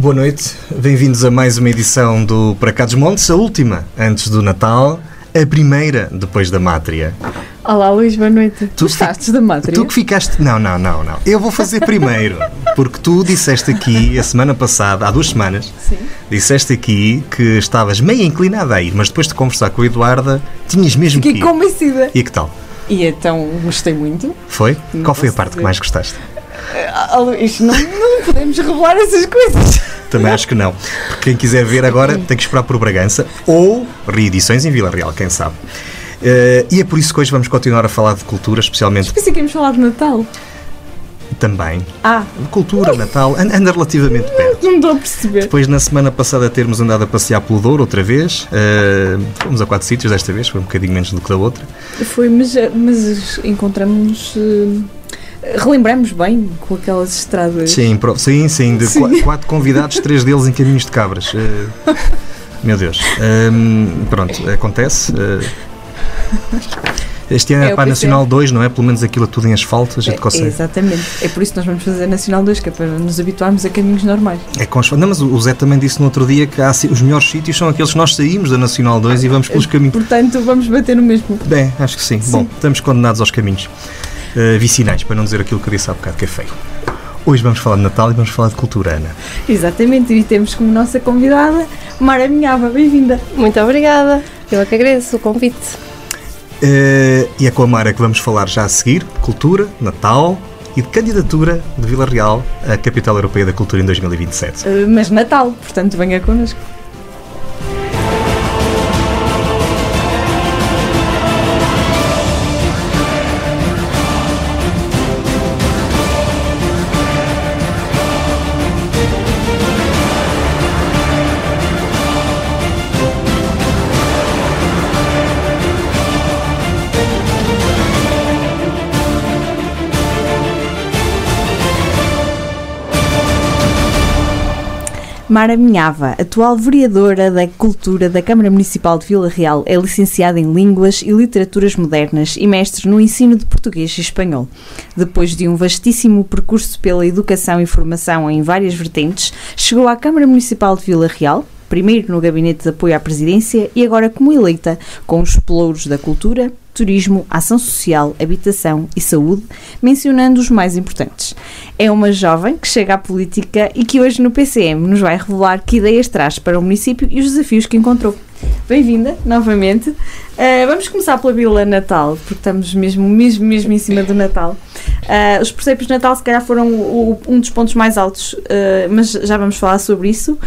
Boa noite, bem-vindos a mais uma edição do Para Cá dos Montes, a última antes do Natal, a primeira depois da Mátria. Olá Luís, boa noite. Tu gostaste da Mátria? Tu que ficaste. Não, não, não, não. Eu vou fazer primeiro, porque tu disseste aqui a semana passada, há duas semanas, Sim. disseste aqui que estavas meio inclinada a ir, mas depois de conversar com a Eduarda, tinhas mesmo Fiquei que ir. convencida. E que tal? E então gostei muito. Foi? Não Qual foi a parte que dizer. mais gostaste? Ah, Luís, não, não podemos revelar essas coisas. Também acho que não. Porque quem quiser ver agora tem que esperar por Bragança ou reedições em Vila Real, quem sabe. Eh, e é por isso que hoje vamos continuar a falar de cultura, especialmente Pensei que íamos falar de Natal. também. Ah, cultura, Natal, an- anda relativamente perto. não estou a perceber. Depois, na semana passada, termos andado a passear pelo Douro outra vez. eh, fomos a quatro sítios desta vez, foi um bocadinho menos do que da outra. Foi, mas, mas encontramos. Relembramos bem com aquelas estradas. Sim, pro- sim, sim, de Sim. qua- quatro convidados, três deles em caminhos de cabras. Eh, meu Deus. Ehm, pronto, acontece. eh. este ano É, é para a Nacional 2, não é? Pelo menos aquilo tudo em asfalto, a gente É, consegue. exatamente. É por isso que nós vamos fazer a Nacional 2, que é para nos habituarmos a caminhos normais. É com asfalto. Não, mas o Zé também disse no outro dia que há, os melhores sítios são aqueles que nós saímos da Nacional 2 e vamos pelos caminhos. Portanto, vamos bater no mesmo. Bem, acho que sim. Sim. Bom, estamos condenados aos caminhos eh, vicinais, para não dizer aquilo que eu disse há bocado, que é feio. Hoje vamos falar de Natal e vamos falar de cultura, Ana. Exatamente, e temos como nossa convidada Mara Minhava. Bem-vinda. Muito obrigada. Eu é que agradeço o convite. Eh, e é com a Mara que vamos falar já a seguir de cultura, Natal e de candidatura de Vila Real à Capital Europeia da Cultura em 2027. Uh, mas Natal, portanto, venha connosco. Mara Minhava, atual vereadora da Cultura da Câmara Municipal de Vila Real, é licenciada em Línguas e Literaturas Modernas e mestre no ensino de português e espanhol. Depois de um vastíssimo percurso pela educação e formação em várias vertentes, chegou à Câmara Municipal de Vila Real, primeiro no Gabinete de Apoio à Presidência e agora como eleita, com os pelouros da cultura, turismo, ação social, habitação e saúde, mencionando os mais importantes. É uma jovem que chega à política e que hoje no PCM nos vai revelar que ideias traz para o município e os desafios que encontrou. Bem-vinda, novamente. Uh, vamos começar pela Vila Natal, porque estamos mesmo, mesmo, mesmo em cima do Natal. Uh, os presépios de Natal, se calhar, foram o- o- um dos pontos mais altos, uh, mas já vamos falar sobre isso.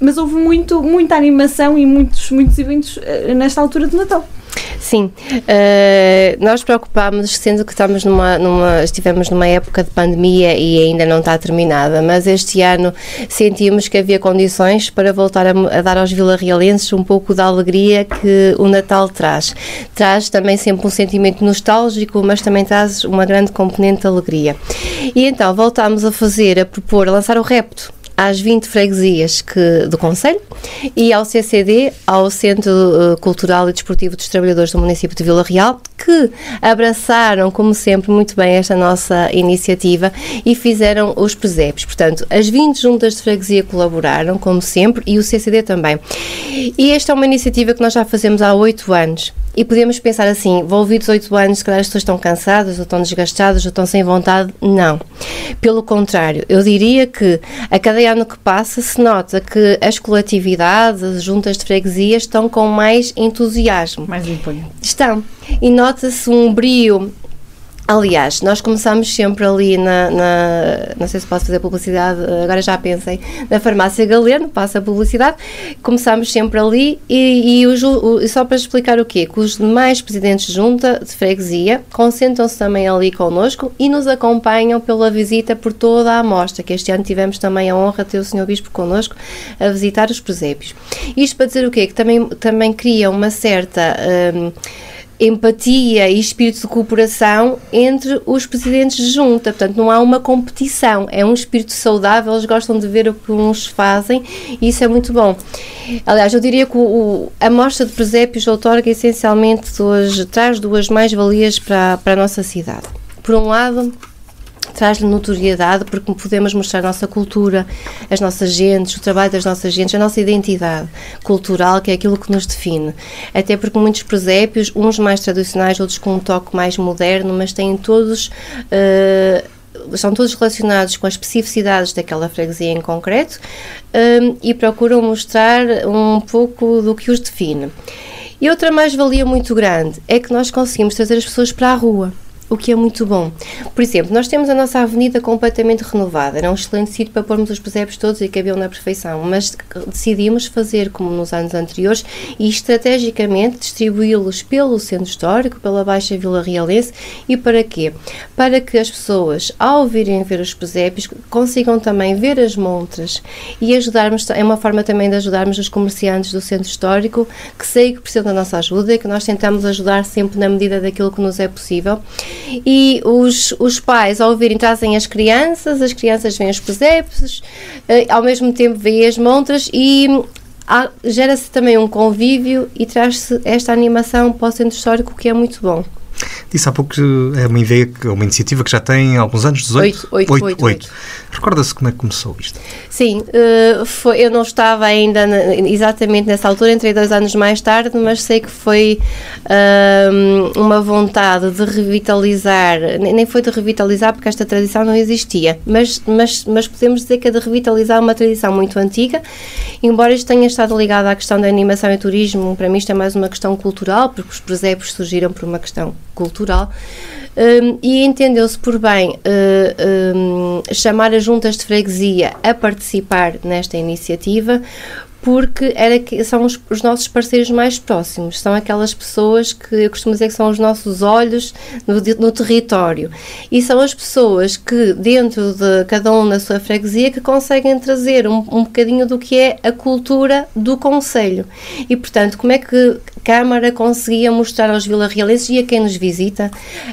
Mas houve muito, muita animação e muitos, muitos eventos nesta altura de Natal. Sim, eh, nós preocupámos, sendo que estamos numa, numa, estivemos numa época de pandemia e ainda não está terminada, mas este ano sentimos que havia condições para voltar a, a dar aos vilarrealenses um pouco da alegria que o Natal traz. Traz também sempre um sentimento nostálgico, mas também traz uma grande componente de alegria. E então voltámos a fazer, a propor, a lançar o repto às 20 freguesias que, do Conselho e ao CCD, ao Centro eh, Cultural e Desportivo dos Trabalhadores do município de Vila Real, que abraçaram, como sempre, muito bem esta nossa iniciativa e fizeram os presépios. Portanto, as 20 juntas de freguesia colaboraram, como sempre, e o CCD também. E esta é uma iniciativa que nós já fazemos há oito anos. E podemos pensar assim, envolvidos oito anos, se calhar as pessoas estão cansadas, ou estão desgastadas, ou estão sem vontade. Não. Pelo contrário, eu diria que a cada ano que passa se nota que as coletividades, as juntas de freguesia estão com mais entusiasmo. Mais imponente. Estão. E nota-se um brio. Aliás, nós começamos sempre ali na, na- Não sei se posso fazer publicidade, agora já pensei. Na farmácia Galeno, passa a publicidade. Começamos sempre ali e, e o- e só para explicar o quê? Que os demais presidentes de junta de freguesia concentram-se também ali connosco e nos acompanham pela visita por toda a amostra, que este ano tivemos também a honra de ter o Sr. Bispo connosco a visitar os presépios. Isto para dizer o quê? Que também, também cria uma certa. hum, empatia e espírito de cooperação entre os presidentes de junta. Portanto, não há uma competição, é um espírito saudável, eles gostam de ver o que uns fazem e isso é muito bom. Aliás, eu diria que o, a mostra de presépios outorga essencialmente duas, traz duas mais-valias para, para a nossa cidade. Por um lado, traz-lhe notoriedade porque podemos mostrar a nossa cultura, as nossas gentes, o trabalho das nossas gentes, a nossa identidade cultural, que é aquilo que nos define. Até porque muitos presépios, uns mais tradicionais, outros com um toque mais moderno, mas têm todos. Uh, são todos relacionados com as especificidades daquela freguesia em concreto um, e procuram mostrar um pouco do que os define. E outra mais-valia muito grande é que nós conseguimos trazer as pessoas para a rua o que é muito bom. Por exemplo, nós temos a nossa avenida completamente renovada, era um excelente sítio para pormos os presépios todos e cabiam na perfeição, mas decidimos fazer como nos anos anteriores e estrategicamente distribuí-los pelo centro histórico, pela Baixa Vila Realense e para quê? Para que as pessoas, ao virem ver os presépios, consigam também ver as montras e ajudarmos, é uma forma também de ajudarmos os comerciantes do centro histórico que sei que precisam da nossa ajuda e que nós tentamos ajudar sempre na medida daquilo que nos é possível e os, os pais, ao ouvirem, trazem as crianças, as crianças veem os presépios, eh, ao mesmo tempo veem as montras e gera-se também um convívio e traz-se esta animação para o centro histórico que é muito bom. Disse há pouco que é uma ideia, uma iniciativa que já tem alguns anos, 18? 8, 8, 8, 8. Recorda-se como é que começou isto? Sim, uh, foi, eu não estava ainda na, exatamente nessa altura, entrei dois anos mais tarde, mas sei que foi uh, uma vontade de revitalizar, nem foi de revitalizar porque esta tradição não existia, mas, mas, mas podemos dizer que é de revitalizar uma tradição muito antiga, embora isto tenha estado ligado à questão da animação e turismo, para mim isto é mais uma questão cultural, porque os presépios surgiram por uma questão cultural. Um, e entendeu-se por bem uh, um, chamar as juntas de freguesia a participar nesta iniciativa, porque era que são os, os, nossos parceiros mais próximos, são aquelas pessoas que eu costumo dizer que são os nossos olhos no, no território. E são as pessoas que dentro de cada um na sua freguesia que conseguem trazer um, um bocadinho do que é a cultura do Conselho. E portanto como é que a Câmara conseguia mostrar aos vilarrealenses e a quem nos visita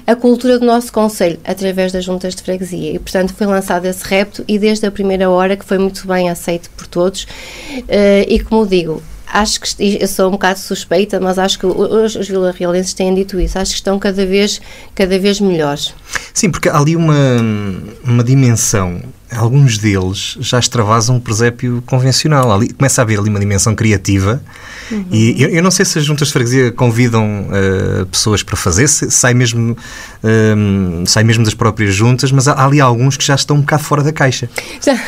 a cultura do nosso Conselho? Através das juntas de freguesia. E portanto foi lançado esse repto e desde a primeira hora que foi muito bem aceito por todos uh, e como digo, acho que eu sou um bocado suspeita, mas acho que os, os vilarrealenses têm dito isso. Acho que estão cada vez, cada vez melhores. Sim, porque há ali uma, uma dimensão alguns deles já extravasam o presépio convencional. Ali, começa a haver ali uma dimensão criativa uhum. e eu, eu, não sei se as juntas de freguesia convidam uh, pessoas para fazer, se, sai, mesmo, uh, sai mesmo das próprias juntas, mas há, há, ali alguns que já estão um bocado fora da caixa. Já.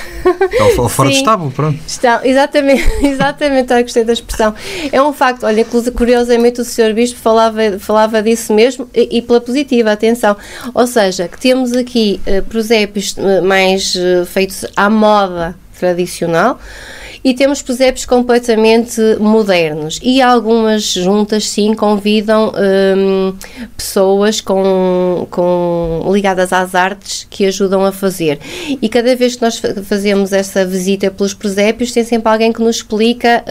Ou, ou fora Sim. do estábulo, pronto. Estão, exatamente, exatamente, eu gostei da expressão. É um facto, olha, curiosamente o Sr. Bispo falava, falava disso mesmo e, e pela positiva, atenção. Ou seja, que temos aqui uh, presépios mais feitos à moda tradicional e temos presépios completamente modernos. E algumas juntas sim convidam hum, pessoas com, com ligadas às artes que ajudam a fazer. E cada vez que nós fazemos essa visita pelos presépios tem sempre alguém que nos explica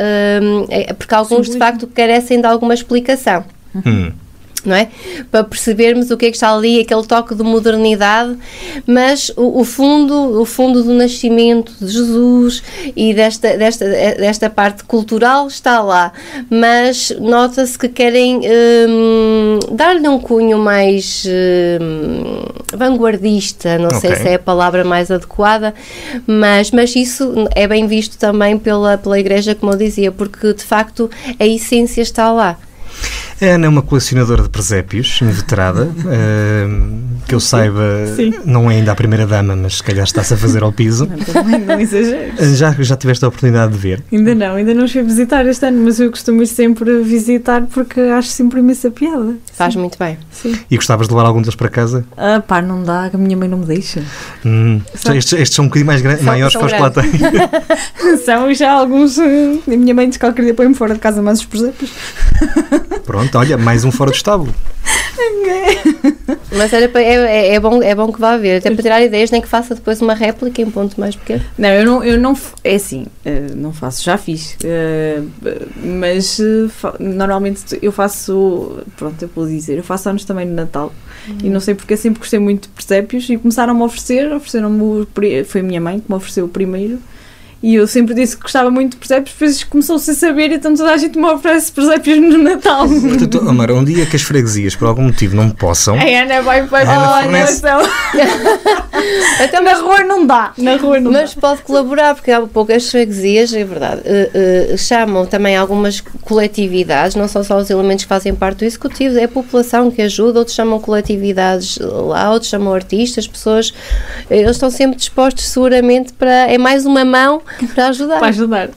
hum, é, porque alguns de facto carecem de alguma explicação. Hum não é? Para percebermos o que é que está ali, aquele toque de modernidade, mas o, o fundo, o fundo do nascimento de Jesus e desta, desta, desta parte cultural está lá, mas nota-se que querem hum, dar-lhe um cunho mais hum, vanguardista, não okay. sei se é a palavra mais adequada, mas, mas isso é bem visto também pela, pela Igreja, como eu dizia, porque de facto a essência está lá. A Ana é uma colecionadora de presépios, inveterada. Uh, que eu saiba, Sim. não é ainda a primeira dama, mas se calhar está-se a fazer ao piso. Não, não exageres. Eh, já, já tiveste a oportunidade de ver? Ainda não, ainda não fui visitar este ano, mas eu costumo ir sempre visitar porque acho sempre imensa piada. Faz muito bem. Sim. E gostavas de levar algum deles para casa? Ah, pá, não dá, a minha mãe não me deixa. Hum, estes, estes, são um bocadinho mais são, maiores para os que lá têm. são já alguns. Eh, a minha mãe diz que qualquer dia põe-me fora de casa mais os presépios. Pronto, olha, mais um fora do estábulo. Mas era para, é, é, é, bom, é bom que vá haver, até para tirar ideias, nem que faça depois uma réplica em ponto mais pequeno. Não, eu não, eu não é assim, eh, não faço, já fiz, eh, mas eh, normalmente eu faço, pronto, eu vou dizer, eu faço anos também no Natal uhum. e não sei porque sempre gostei muito de presépios e começaram-me a oferecer, ofereceram-me, foi a minha mãe que me ofereceu o primeiro E eu sempre disse que gostava muito de presépios, depois começou-se a saber, então toda a gente me oferece presépios no Natal. Portanto, Amara, um dia que as freguesias, por algum motivo, não possam. A Ana vai para Ana a fornece. Até Na rua não dá. Na rua não Mas pode colaborar, porque há poucas freguesias, é verdade, eh, eh, chamam também algumas coletividades, não são só os elementos que fazem parte do executivo, é a população que ajuda, outros chamam coletividades lá, outros chamam artistas, pessoas, eh, eles estão sempre dispostos seguramente para, é mais uma mão para ajudar. Para ajudar.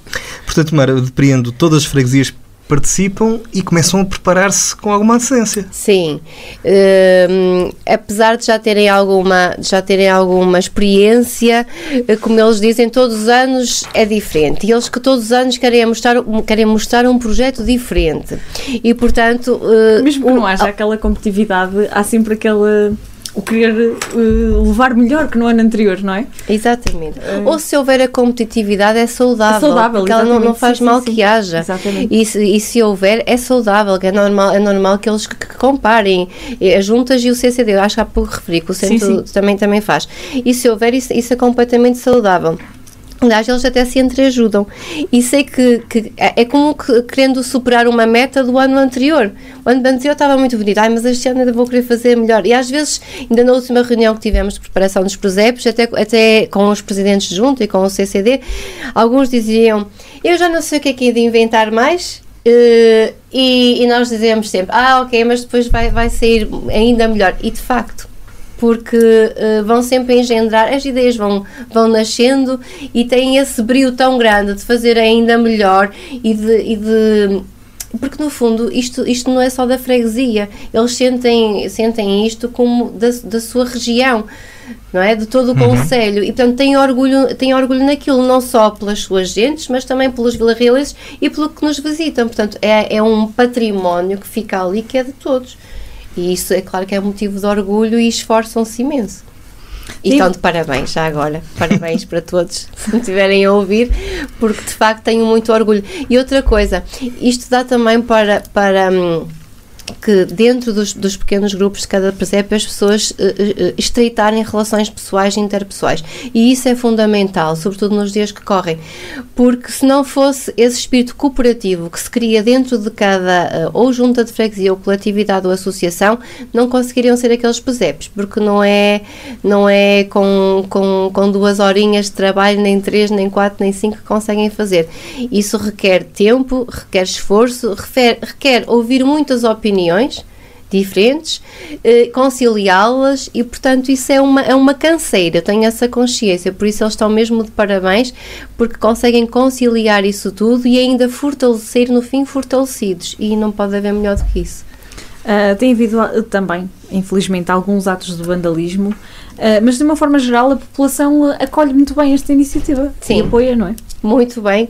Portanto, Amara, eu depreendo, todas as freguesias participam e começam a preparar-se com alguma antecedência. Sim, Hum, apesar de já terem alguma, já terem alguma experiência, eh, como eles dizem, todos os anos é diferente. E eles que todos os anos querem mostrar, querem mostrar um projeto diferente. E portanto, eh, Mesmo que não haja aquela competitividade, há sempre aquele. O querer eh, levar melhor que no ano anterior, não é? Exatamente. Ou se houver a competitividade é saudável, É saudável, porque ela não, não faz Sim, mal sim, sim. que haja. Exatamente. E se, e se houver, é saudável, que é normal, é normal que eles que, que comparem as juntas e o CCD. Eu acho que há pouco referi que o Sim, centro sim. também, também faz. E se houver, isso, isso é completamente saudável. Aliás, eles até se entreajudam. E sei que, que é é como que, querendo superar uma meta do ano anterior. O ano anterior estava muito bonito. Ai, mas este ano ainda vou querer fazer melhor. E às vezes, ainda na última reunião que tivemos de preparação dos presépios, até, até com os presidentes de junta e com o CCD, alguns diziam: Eu já não sei o que é que é de inventar mais. eh, e, e nós dizemos sempre: Ah, ok, mas depois vai, vai sair ainda melhor. E de facto, porque eh, vão sempre engendrar, as ideias vão, vão nascendo e têm esse brilho tão grande de fazer ainda melhor e de. E de porque no fundo isto, isto não é só da freguesia, eles sentem, sentem isto como da, da sua região, não é? De todo o Conselho e portanto têm orgulho, têm orgulho naquilo, não só pelas suas gentes, mas também pelos vilarrealenses e pelo que nos visitam. Portanto, é, é um património que fica ali que é de todos. E isso é claro que é motivo de orgulho e esforçam-se imenso. E estão de parabéns já agora. Parabéns para todos, se me estiverem a ouvir, porque de facto tenho muito orgulho. E outra coisa, isto dá também para. para hum, que dentro dos, dos pequenos grupos de cada presépio as pessoas eh, eh, estreitarem relações pessoais e interpessoais. E isso é fundamental, sobretudo nos dias que correm, porque se não fosse esse espírito cooperativo que se cria dentro de cada eh, ou junta de freguesia ou coletividade ou associação, não conseguiriam ser aqueles presépios, porque não é, não é com, com, com duas horinhas de trabalho, nem três, nem quatro, nem cinco que conseguem fazer. Isso requer tempo, requer esforço, refer- requer ouvir muitas opiniões diferentes, eh, conciliá-las e, portanto, isso é uma, é uma canseira, eu tenho essa consciência, por isso eles estão mesmo de parabéns, porque conseguem conciliar isso tudo e ainda fortalecer, no fim, fortalecidos, e não pode haver melhor do que isso. Ah, tem havido ah, também, infelizmente, alguns atos de vandalismo, ah, mas de uma forma geral a população acolhe muito bem esta iniciativa Sim. e apoia, não é? Muito bem,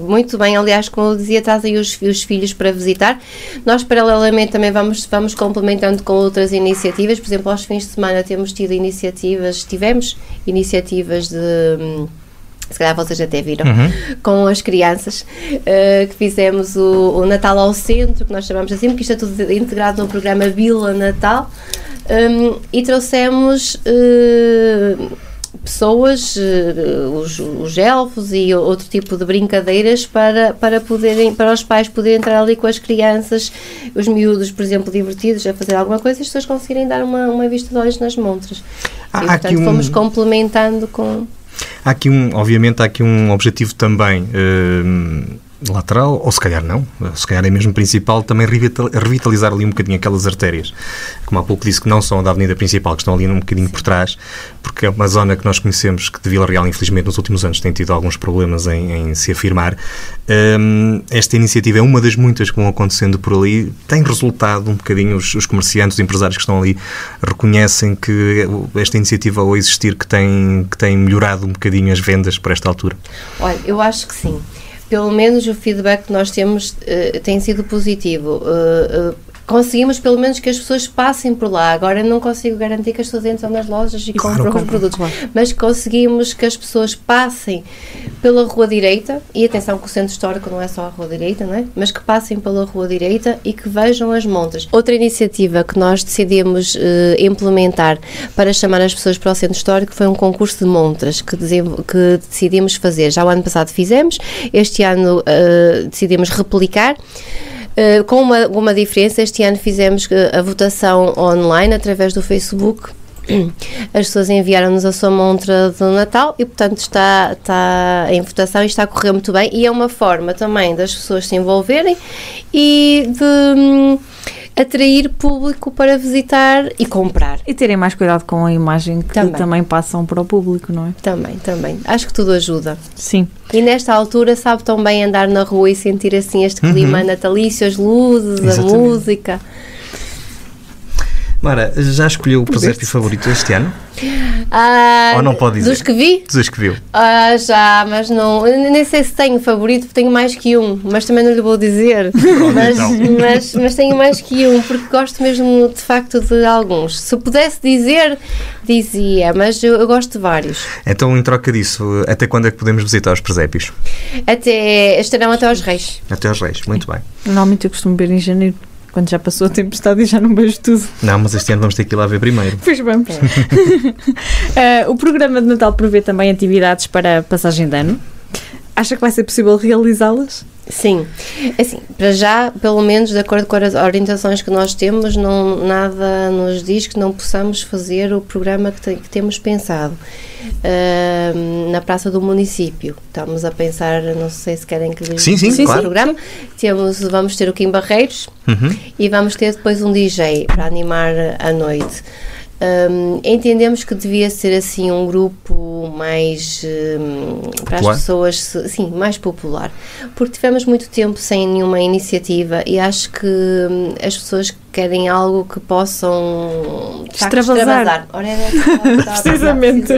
muito bem. Aliás, como eu dizia, trazem os, os filhos para visitar. Nós, paralelamente, também vamos, vamos complementando com outras iniciativas. Por exemplo, aos fins de semana temos tido iniciativas, tivemos iniciativas de. hum, Se calhar vocês até viram, Uhum. com as crianças, eh, que fizemos o, o Natal ao Centro, que nós chamamos assim, porque isto é tudo integrado no programa Vila Natal, hum, e trouxemos eh, pessoas, eh, os, os elfos e outro tipo de brincadeiras para, para, poderem, para os pais poderem entrar ali com as crianças, os miúdos, por exemplo, divertidos a fazer alguma coisa e as pessoas conseguirem dar uma, uma vista de olhos nas montras. Há- e, portanto, um- fomos complementando com... Há aqui um, obviamente, há aqui um objetivo também eh, lateral, ou se calhar não, se calhar é mesmo principal, também revital- revitalizar ali um bocadinho aquelas artérias. Como há pouco disse que não são da avenida principal, que estão ali um bocadinho por trás, porque é uma zona que nós conhecemos que de Vila Real, infelizmente, nos últimos anos tem tido alguns problemas em, em se afirmar. Hum, esta iniciativa é uma das muitas que vão acontecendo por ali, tem resultado um bocadinho, os, os comerciantes, os empresários que estão ali reconhecem que esta iniciativa ao existir que tem, que tem melhorado um bocadinho as vendas por esta altura. Olha, eu acho que sim. Pelo menos o feedback que nós temos eh, tem sido positivo. Eh, eh, conseguimos pelo menos que as pessoas passem por lá. Agora não consigo garantir que as pessoas entram nas lojas e Claro, compram os produtos, claro. mas conseguimos que as pessoas passem pela rua direita, e atenção que o centro histórico não é só a rua direita, não é? mas que passem pela rua direita e que vejam as montas. Outra iniciativa que nós decidimos eh, implementar para chamar as pessoas para o centro histórico foi um concurso de montras que, que decidimos fazer. Já o ano passado fizemos, este ano eh, decidimos replicar. Uh, com uma, uma diferença, este ano fizemos a votação online através do Facebook as pessoas enviaram-nos a sua montra de Natal e, portanto, está, está em votação e está a correr muito bem. E é uma forma também das pessoas se envolverem e de hum, atrair público para visitar e comprar. E terem mais cuidado com a imagem que também. também passam para o público, não é? Também, também. Acho que tudo ajuda. Sim. E nesta altura sabe tão bem andar na rua e sentir assim este clima uhum. natalício, as luzes, Exatamente. a música. Mara, já escolheu o presépio favorito este ano? Ah, Ou não pode dizer? Dos que vi? Dos que viu. Ah, já, mas não. Nem sei se tenho favorito, tenho mais que um, mas também não lhe vou dizer. mas, então. mas, mas tenho mais que um, porque gosto mesmo de facto de alguns. Se pudesse dizer, dizia, mas eu, eu gosto de vários. Então, em troca disso, até quando é que podemos visitar os presépios? Até. estarão até aos Reis. Até aos Reis, muito bem. Normalmente eu costumo ver em janeiro quando já passou a tempestade e já não vejo tudo. Não, mas este ano vamos ter que ir lá ver primeiro. Pois vamos. uh, o programa de Natal prevê também atividades para passagem de ano. Acha que vai ser possível realizá-las? Sim, é assim, para já, pelo menos de acordo com as orientações que nós temos, não, nada nos diz que não possamos fazer o programa que, te, que temos pensado. Uh, na Praça do Município, estamos a pensar, não sei se querem que lhes sim, sim, claro. programa. Temos, vamos ter o Kim Barreiros uhum. e vamos ter depois um DJ para animar a noite. Um, entendemos que devia ser assim um grupo mais um, para as pessoas sim mais popular porque tivemos muito tempo sem nenhuma iniciativa e acho que um, as pessoas querem algo que possam extravasar, extravasar. Ora, é, precisamente.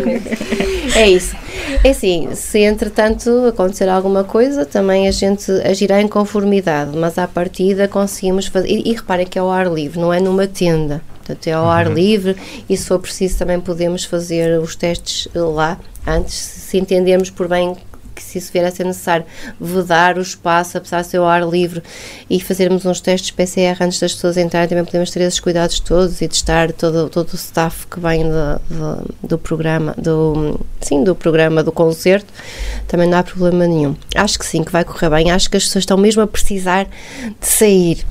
é isso é assim, se entretanto acontecer alguma coisa, também a gente agirá em conformidade, mas à partida conseguimos fazer. E, e reparem que é ao ar livre, não é numa tenda portanto é ao uhum. ar livre e se for preciso também podemos fazer os testes lá antes, se entendermos por bem que se isso vier a ser necessário, vedar o espaço, apesar de ser ao ar livre e fazermos uns testes PCR antes das pessoas entrarem, também podemos ter esses cuidados todos e testar todo, todo o staff que vem do, do programa, do, sim, do programa, do concerto, também não há problema nenhum. Acho que sim, que vai correr bem, acho que as pessoas estão mesmo a precisar de sair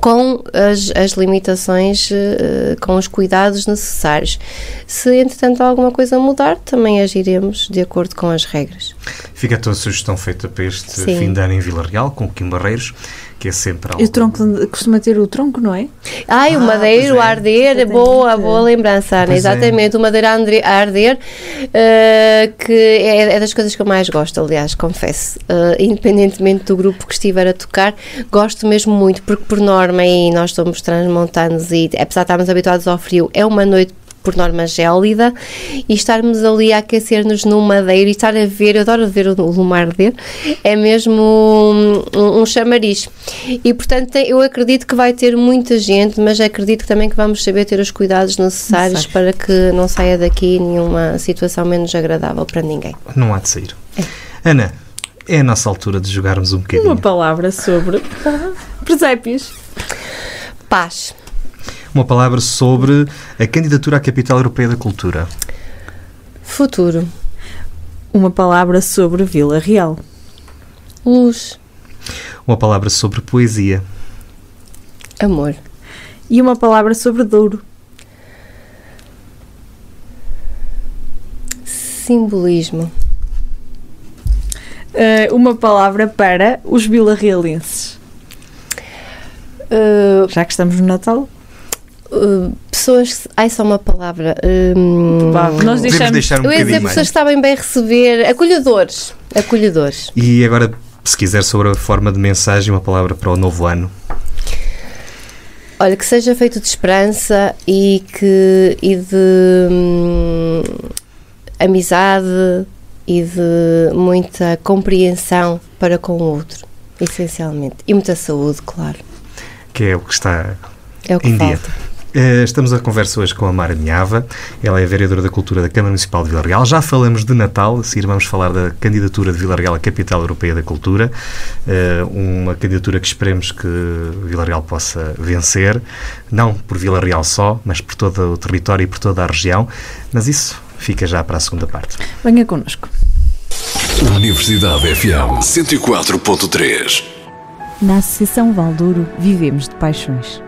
com as, as limitações, uh, com os cuidados necessários. Se, entretanto, alguma coisa mudar, também agiremos de acordo com as regras. Fica a tua sugestão feita para este Sim. fim de ano em Vila Real, com o Kim Barreiros que é sempre algo... E o tronco, costuma ter o tronco, não é? Ai, o ah, madeiro a é. arder, boa, boa lembrança, Ana, pois é. exatamente, é. o madeiro a arder, uh, que é, é, das coisas que eu mais gosto, aliás, confesso, uh, independentemente do grupo que estiver a tocar, gosto mesmo muito, porque por norma, e nós somos transmontanos e apesar de estarmos habituados ao frio, é uma noite por norma gélida, e estarmos ali a aquecer-nos no madeiro e estar a ver, eu adoro ver o, luar arder, é mesmo um, um, chamariz. E portanto eu acredito que vai ter muita gente, mas acredito também que vamos saber ter os cuidados necessários para que não saia daqui nenhuma situação menos agradável para ninguém. Não há de sair. É. Ana, é a nossa altura de jogarmos um bocadinho. Uma palavra sobre presépios. Paz uma palavra sobre a candidatura à Capital Europeia da Cultura. Futuro. Uma palavra sobre Vila Real. Luz. Uma palavra sobre poesia. Amor. E uma palavra sobre Douro. Simbolismo. Uh, uma palavra para os vilarrealenses. Uh, Já que estamos no Natal. Uh, pessoas. Ai, só uma palavra. Um, nós deixamos. Deixar um eu ia dizer pessoas que sabem bem receber. Acolhedores. Acolhedores. E agora, se quiser, sobre a forma de mensagem, uma palavra para o novo ano. Olha, que seja feito de esperança e, que, e de hum, amizade e de muita compreensão para com o outro, essencialmente. E muita saúde, claro. Que é o que está é o que em falta. dia. Uh, estamos a conversa hoje com a Mara Minhava, ela é vereadora da Cultura da Câmara Municipal de Vila Real. Já falamos de Natal, a seguir vamos falar da candidatura de Vila Real à Capital Europeia da Cultura, uh, uma candidatura que esperemos que Vila Real possa vencer, não por Vila Real só, mas por todo o território e por toda a região. Mas isso fica já para a segunda parte. Venha connosco. Universidade FM 104.3 Na Associação Valdouro vivemos de paixões.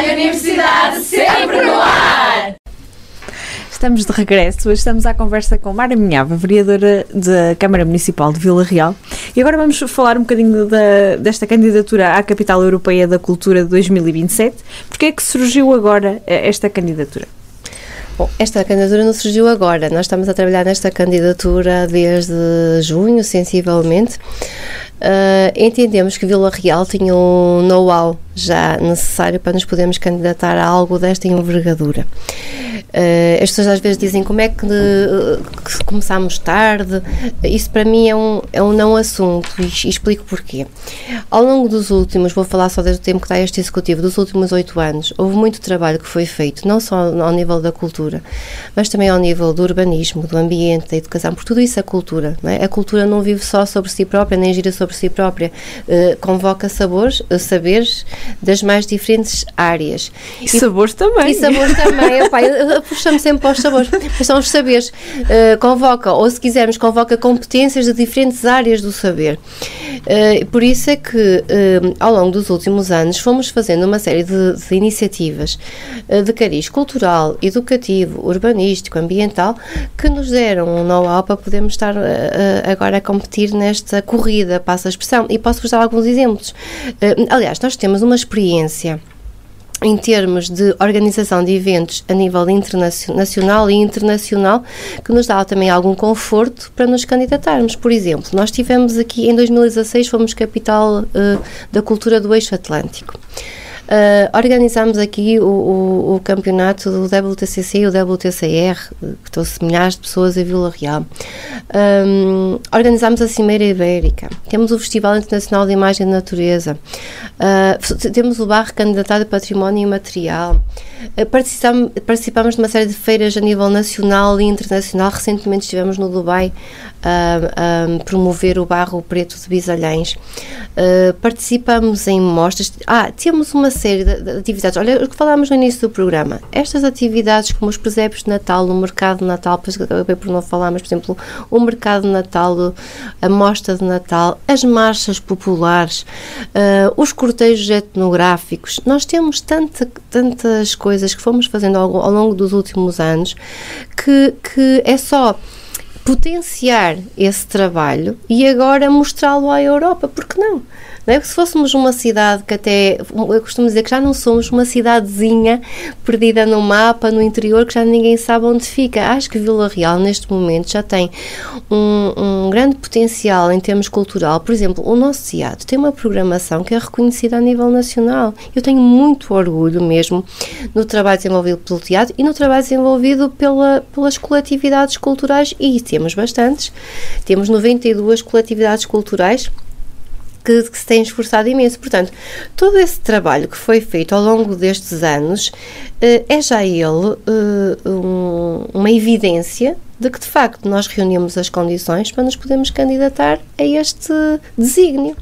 Rádio Universidade sempre no ar! Estamos de regresso, hoje estamos à conversa com Mara Minhava, vereadora da Câmara Municipal de Vila Real. E agora vamos falar um bocadinho da, desta candidatura à Capital Europeia da Cultura de 2027. Porquê é que surgiu agora eh, esta candidatura? Bom, esta candidatura não surgiu agora. Nós estamos a trabalhar nesta candidatura desde junho, sensivelmente. Uh, entendemos que Vila Real tinha um know-how já necessário para nos podermos candidatar a algo desta envergadura. Uh, as pessoas às vezes dizem como é que, que começámos tarde. Isso para mim é um, é um não assunto e, e, explico porquê. Ao longo dos últimos, vou falar só desde o tempo que está este executivo, dos últimos oito anos, houve muito trabalho que foi feito, não só ao nível da cultura, mas também ao nível do urbanismo, do ambiente, da educação, porque tudo isso é cultura. É? A cultura não vive só sobre si própria, nem gira sobre si própria. Uh, convoca sabores, saberes das mais diferentes áreas. E, e sabores também. E sabores também. Opa, eu, puxamos sempre para os sabores. Mas são os saberes. Uh, convoca, ou se quisermos, convoca competências de diferentes áreas do saber. Uh, por isso é que, ao longo dos últimos anos, fomos fazendo uma série de, de iniciativas de cariz cultural, educativo, urbanístico, ambiental, que nos deram um know-how para podermos estar agora a competir nesta corrida, a expressão. E posso-vos dar alguns exemplos. aliás, nós temos uma experiência em termos de organização de eventos a nível nacional e internacional, que nos dá também algum conforto para nos candidatarmos. Por exemplo, nós tivemos aqui em 2016, fomos capital uh, da cultura do eixo atlântico. Uh, aqui o, o, o, campeonato do WTCC e o WTCR, que trouxe milhares de pessoas a Vila Real. Um, organizámos a Cimeira Ibérica. Temos o Festival Internacional de Imagem da Natureza. Uh, temos o Barro Candidatado a Património Imaterial. Uh, participamos, de uma série de feiras a nível nacional e internacional. Recentemente estivemos no Dubai a, a promover o barro preto de Bisalhães. Uh, participamos em mostras. Ah, temos uma série de, de, atividades. Olha, o que falámos no início do programa. Estas atividades, como os presépios de Natal, o mercado de Natal, acabei por não falar, mas, por exemplo, o mercado de Natal, a mostra de Natal, as marchas populares, uh, os cortejos etnográficos. Nós temos tanta, tantas coisas que fomos fazendo ao, ao longo dos últimos anos que, que é só potenciar esse trabalho e agora mostrá-lo à Europa, porque não? É? Se fôssemos uma cidade que até, eu costumo dizer que já não somos uma cidadezinha perdida no mapa, no interior, que já ninguém sabe onde fica. Acho que Vila Real, neste momento, já tem um, um grande potencial em termos cultural. Por exemplo, o nosso teatro tem uma programação que é reconhecida a nível nacional. Eu tenho muito orgulho mesmo no trabalho desenvolvido pelo teatro e no trabalho desenvolvido pela, pelas coletividades culturais, e temos bastantes. Temos 92 coletividades culturais que, que, se tem esforçado imenso. Portanto, todo esse trabalho que foi feito ao longo destes anos uh, é já ele uh, um, uma evidência de que, de facto, nós reunimos as condições para nos podermos candidatar a este desígnio.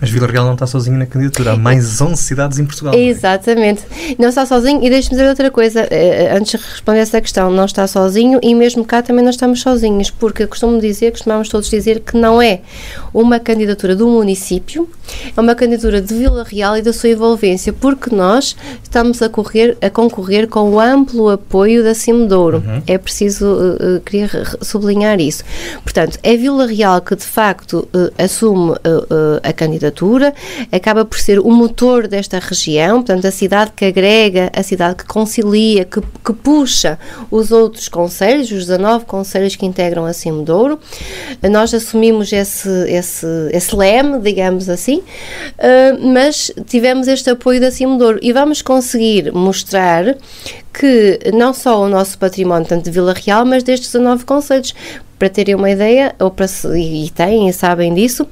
Mas Vila Real não está sozinho na candidatura. Há mais 11 cidades em Portugal. Exatamente. Não está sozinho. E deixe-me dizer outra coisa, eh, antes de responder essa questão. Não está sozinho e mesmo cá também não estamos sozinhos, porque costumo dizer, costumamos todos dizer que não é uma candidatura do município, é uma candidatura de Vila Real e da sua envolvência, porque nós estamos a, correr, a concorrer com o amplo apoio da Cimedouro. Uhum. É preciso, uh, queria sublinhar isso. Portanto, é Vila Real que de facto uh, assume uh, a candidatura candidatura, acaba por ser o motor desta região, portanto, a cidade que agrega, a cidade que concilia, que, que puxa os outros conselhos, os 19 conselhos que integram a Cimedouro. Nós assumimos esse, esse, esse leme, digamos assim, uh, mas tivemos este apoio da Cimedouro e vamos conseguir mostrar que não só o nosso património, tanto de Vila Real, mas destes 19 conselhos, para terem uma ideia, ou para, e têm e sabem disso,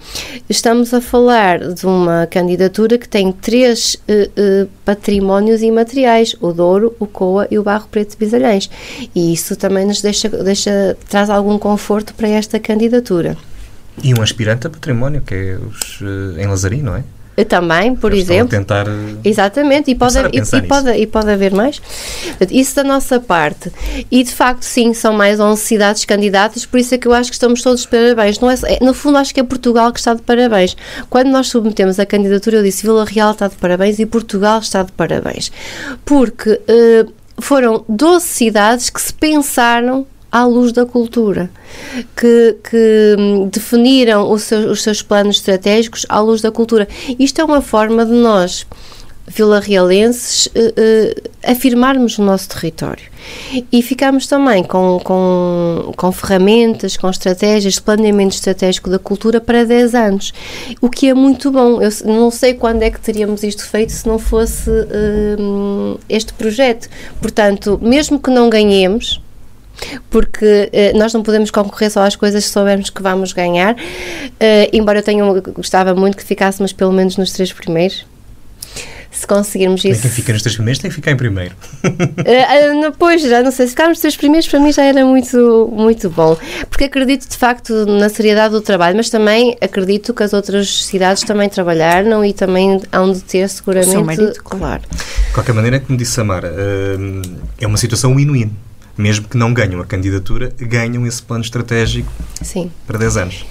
estamos a falar de uma candidatura que tem três uh, uh, patrimónios imateriais, o Douro, o Coa e o Barro Preto de Bisalhães. E isso também nos deixa, deixa, traz algum conforto para esta candidatura. E um aspirante a património, que é os, uh, em Lazarino, não é? Também, por Eles exemplo. tentar Exatamente, e pode, e, e, pode, e pode haver mais. Isso da nossa parte. E de facto, sim, são mais 11 cidades candidatas, por isso é que eu acho que estamos todos de parabéns. Não é, no fundo, acho que é Portugal que está de parabéns. Quando nós submetemos a candidatura, eu disse Vila Real está de parabéns e Portugal está de parabéns. Porque uh, foram 12 cidades que se pensaram à luz da cultura, que, que hum, definiram seu, os seus planos estratégicos à luz da cultura. Isto é uma forma de nós, vilarrealenses, uh, uh, afirmarmos o nosso território. E ficamos também com, com, com ferramentas, com estratégias planeamento estratégico da cultura para 10 anos, o que é muito bom. Eu não sei quando é que teríamos isto feito se não fosse uh, este projeto. Portanto, mesmo que não ganhemos, porque uh, nós não podemos concorrer só às coisas que soubermos que vamos ganhar, uh, embora eu tenha, gostava muito que ficássemos pelo menos nos três primeiros. Se conseguirmos isso. Quem fica nos três primeiros tem que ficar em primeiro. uh, pois, já não sei. Se ficarmos nos três primeiros, para mim já era muito, muito bom. Porque acredito de facto na seriedade do trabalho, mas também acredito que as outras cidades também trabalharam e também hão de ter seguramente. Mérito, claro. De qualquer maneira, como disse Samara, é uma situação win-win mesmo que não ganham a candidatura, ganham esse plano estratégico Sim. para 10 anos.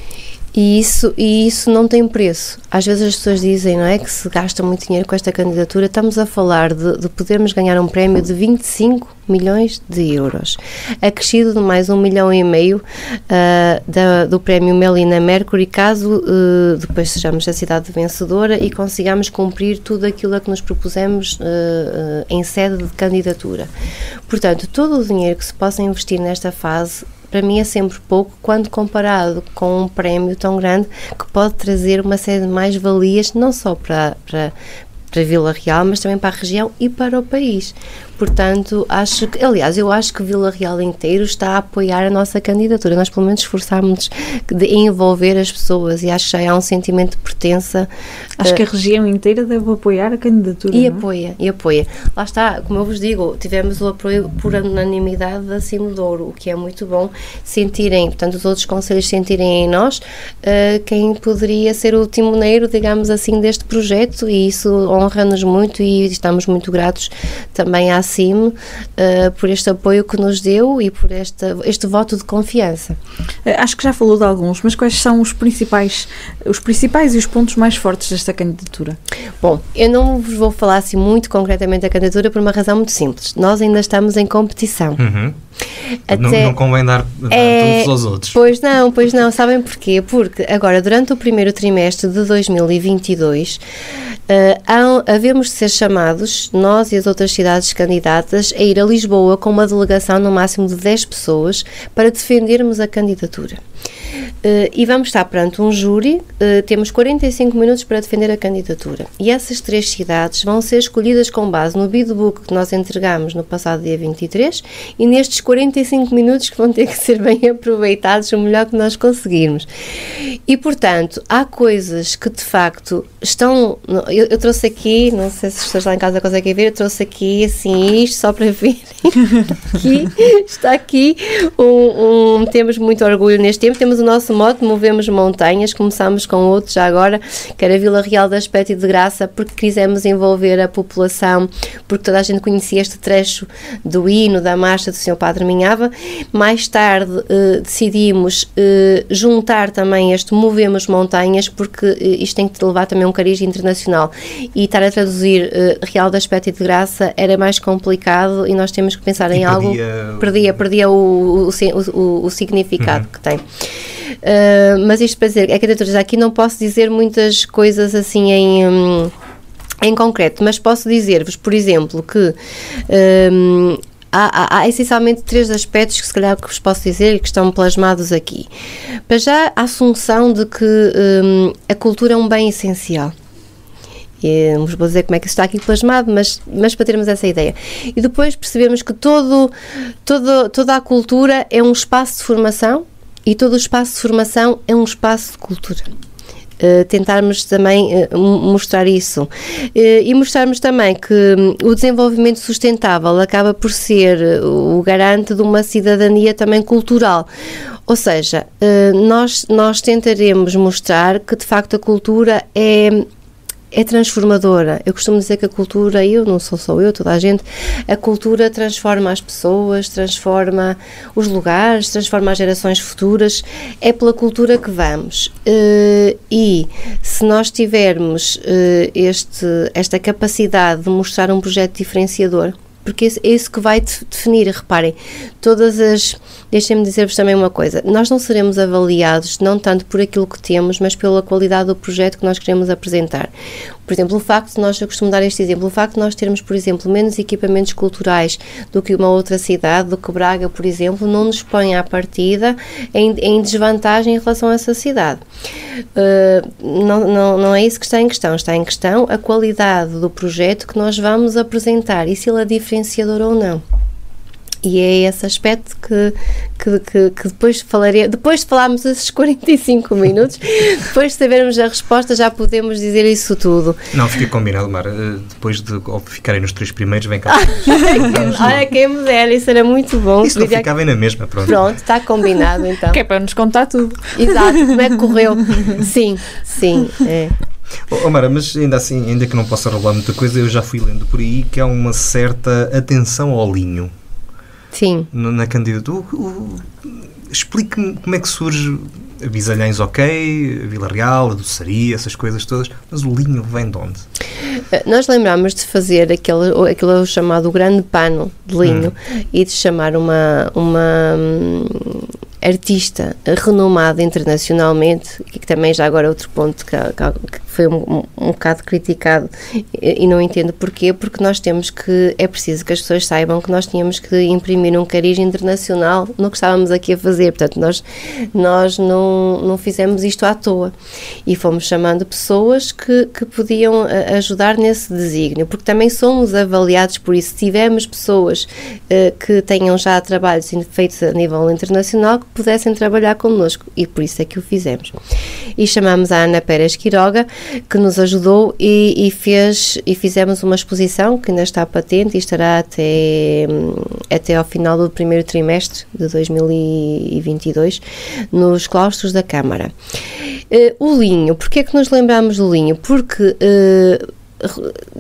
E isso, e isso não tem preço. Às vezes as pessoas dizem, não é, que se gasta muito dinheiro com esta candidatura. Estamos a falar de, de podermos ganhar um prémio de 25 milhões de euros, acrescido de mais um milhão e meio uh, da, do prémio Melina Mercury, caso uh, depois sejamos a cidade vencedora e consigamos cumprir tudo aquilo a que nos propusemos uh, em sede de candidatura. Portanto, todo o dinheiro que se possa investir nesta fase para mim é sempre pouco quando comparado com um prémio tão grande que pode trazer uma série de mais-valias, não só para, para, para Vila Real, mas também para a região e para o país. Portanto, acho que, aliás, eu acho que Vila Real inteiro está a apoiar a nossa candidatura. Nós, pelo menos, esforçámos-nos de envolver as pessoas e acho que já há um sentimento de pertença. Acho uh, que a região inteira deve apoiar a candidatura. E é? apoia, e apoia. Lá está, como eu vos digo, tivemos o apoio por unanimidade da Cimedouro, o que é muito bom sentirem, portanto, os outros conselhos sentirem em nós uh, quem poderia ser o timoneiro, digamos assim, deste projeto e isso honra-nos muito e estamos muito gratos também à CIM uh, por este apoio que nos deu e por esta, este voto de confiança. Uh, acho que já falou de alguns, mas quais são os principais, os principais e os pontos mais fortes desta candidatura? Bom, eu não vos vou falar assim muito concretamente da candidatura por uma razão muito simples. Nós ainda estamos em competição. Uhum. Até, não, não convém dar, dar é, aos outros. Pois não, pois não. Sabem porquê? Porque agora, durante o primeiro trimestre de 2022, uh, havemos de ser chamados, nós e as outras cidades candidatas, a ir a Lisboa com uma delegação no máximo de 10 pessoas para defendermos a candidatura. Uh, e vamos estar perante um júri, uh, temos 45 minutos para defender a candidatura. E essas três cidades vão ser escolhidas com base no bidbook que nós entregamos no passado dia 23 e nestes 45 minutos que vão ter que ser bem aproveitados o melhor que nós conseguirmos. E, portanto, há coisas que de facto estão. Eu, eu trouxe aqui, não sei se as pessoas lá em casa conseguem ver, eu trouxe aqui assim isto só para verem. aqui, está aqui um, um, Temos muito orgulho neste tempo, temos o nosso modo Movemos Montanhas, começamos com outro já agora, que era Vila Real da Aspecto e de Graça, porque quisemos envolver a população, porque toda a gente conhecia este trecho do hino, da marcha do Sr. Padre Minhava. Mais tarde eh, decidimos eh, juntar também este Movemos Montanhas, porque eh, isto tem que levar também um cariz internacional e estar a traduzir Real da Aspecto e de Graça era mais complicado e nós temos que pensar e em perdia algo. Perdia, perdia o, o, o, o significado uhum. que tem. Uh, mas isto para dizer, a candidatura já aqui não posso dizer muitas coisas assim em. Um, em concreto, mas posso dizer-vos, por exemplo, que um, há, há, há, essencialmente três aspectos que se calhar que vos posso dizer que estão plasmados aqui. Para já, a assunção de que um, a cultura é um bem essencial. E, vos vou dizer como é que isso está aqui plasmado, mas, mas para termos essa ideia. E depois percebemos que todo, todo, toda a cultura é um espaço de formação e todo o espaço de formação é um espaço de cultura. Uh, tentarmos também uh, mostrar isso uh, e mostrarmos também que um, o desenvolvimento sustentável acaba por ser o garante de uma cidadania também cultural. Ou seja, nós, nós tentaremos mostrar que de facto a cultura é é transformadora. Eu costumo dizer que a cultura, eu não sou só eu, toda a gente, a cultura transforma as pessoas, transforma os lugares, transforma as gerações futuras. É pela cultura que vamos. Uh, e se nós tivermos uh, este, esta capacidade de mostrar um projeto diferenciador, porque é isso que vai definir, reparem, todas as. Deixem-me dizer-vos também uma coisa: nós não seremos avaliados não tanto por aquilo que temos, mas pela qualidade do projeto que nós queremos apresentar. Por exemplo, o facto de nós, eu costumo dar este exemplo, o facto de nós termos, por exemplo, menos equipamentos culturais do que uma outra cidade, do que Braga, por exemplo, não nos põe à partida em, em desvantagem em relação a essa cidade. Uh, não, não, não é isso que está em questão, está em questão a qualidade do projeto que nós vamos apresentar e se ele é diferenciador ou não. E é esse aspecto que, que, que, que, depois falarei, depois de falarmos esses 45 minutos, depois de sabermos a resposta, já podemos dizer isso tudo. Não, fiquei combinado, Mara. Eh, depois de ficarem nos três primeiros, vem cá. Olha, quem me dera, isso era muito bom. Isso não ficava na mesma, pronto. Pronto, está combinado então. Que é para nos contar tudo. Exato, como é que correu? Sim, sim. É. Oh, Mara, mas ainda assim, ainda que não possa rolar muita coisa, eu já fui lendo por aí que há uma certa atenção ao linho. Sim. Na candidatura. Explique-me como é que surge a Bisalhães, ok, a Vila Real, a Doçaria, essas coisas todas, mas o linho vem de onde? Eh, nós lembramos de fazer aquele, aquele chamado grande pano de linho hum. e de chamar uma, uma hum, artista renomada internacionalmente, que também já agora é outro ponto que, que foi um, um, bocado criticado e, não entendo porquê, porque nós temos que, é preciso que as pessoas saibam que nós tínhamos que imprimir um cariz internacional no que estávamos aqui a fazer, portanto nós, nós não, não fizemos isto à toa. E fomos chamando pessoas que, que podiam eh, ajudar nesse desígnio, porque também somos avaliados por isso, se tivermos pessoas uh, que tenham já trabalhos feitos a nível internacional, pudessem trabalhar connosco e por isso é que o fizemos. E chamamos a Ana Pérez Quiroga, que nos ajudou e, e, fez e fizemos uma exposição que ainda está patente e estará até, até ao final do primeiro trimestre de 2022 nos claustros da Câmara. Uh, o linho, porquê é que nos lembramos do linho? Porque uh,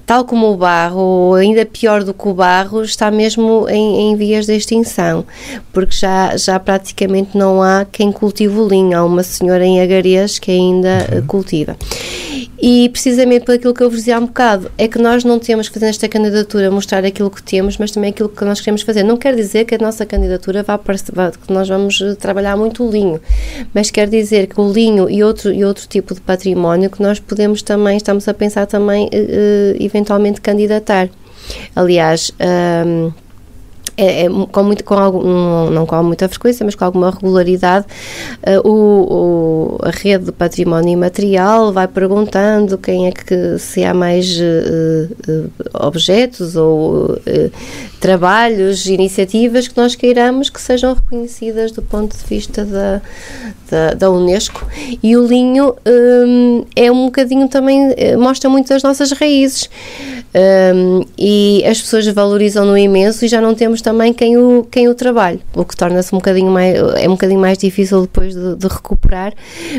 tal como o barro, ou ainda pior do que o barro, está mesmo em, em, vias de extinção, porque já, já praticamente não há quem cultive o linho. Há uma senhora em Agarês que ainda uhum. cultiva. E precisamente por aquilo que eu vos dizia há um bocado, é que nós não temos que fazer nesta candidatura mostrar aquilo que temos, mas também aquilo que nós queremos fazer. Não quer dizer que a nossa candidatura vá, vá que nós vamos eh, trabalhar muito o linho, mas quer dizer que o linho e outro, e outro tipo de património que nós podemos também, estamos a pensar também, uh, eventualmente candidatar. Aliás, é, é, com muito, com algum, não, com muita frequência, mas com alguma regularidade, uh, o, o, a rede de património imaterial vai perguntando quem é que se há mais uh, objetos ou trabalhos, iniciativas que nós queiramos que sejam reconhecidas do ponto de vista da, da, da Unesco. E o linho um, é um bocadinho também, mostra muito as nossas raízes. Um, e as pessoas valorizam no imenso e já não temos também quem o, quem o trabalhe, o que torna-se um bocadinho mais, é um bocadinho mais difícil depois de, de, recuperar,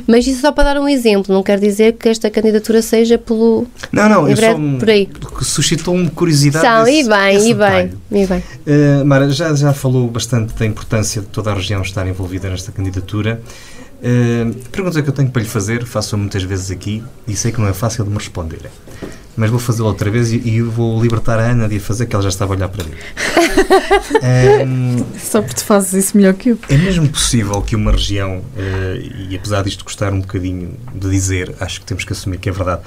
mas isso só para dar um exemplo, não quer dizer que esta candidatura seja pelo... Não, não, eu só por aí. suscitou-me curiosidade São, desse, e bem, e bem, e bem. Uh, Mara, já, já falou bastante da importância de toda a região estar envolvida nesta candidatura, Uh, pergunta que eu tenho para lhe fazer, faço muitas vezes aqui e sei que não é fácil de me responder. Mas vou fazê-lo outra vez e, e vou libertar a Ana de a fazer, que ela já estava a olhar para mim. um, Só porque tu fazes isso melhor que eu. é mesmo possível que uma região, eh, e apesar disto custar um bocadinho de dizer, acho que temos que assumir que é verdade,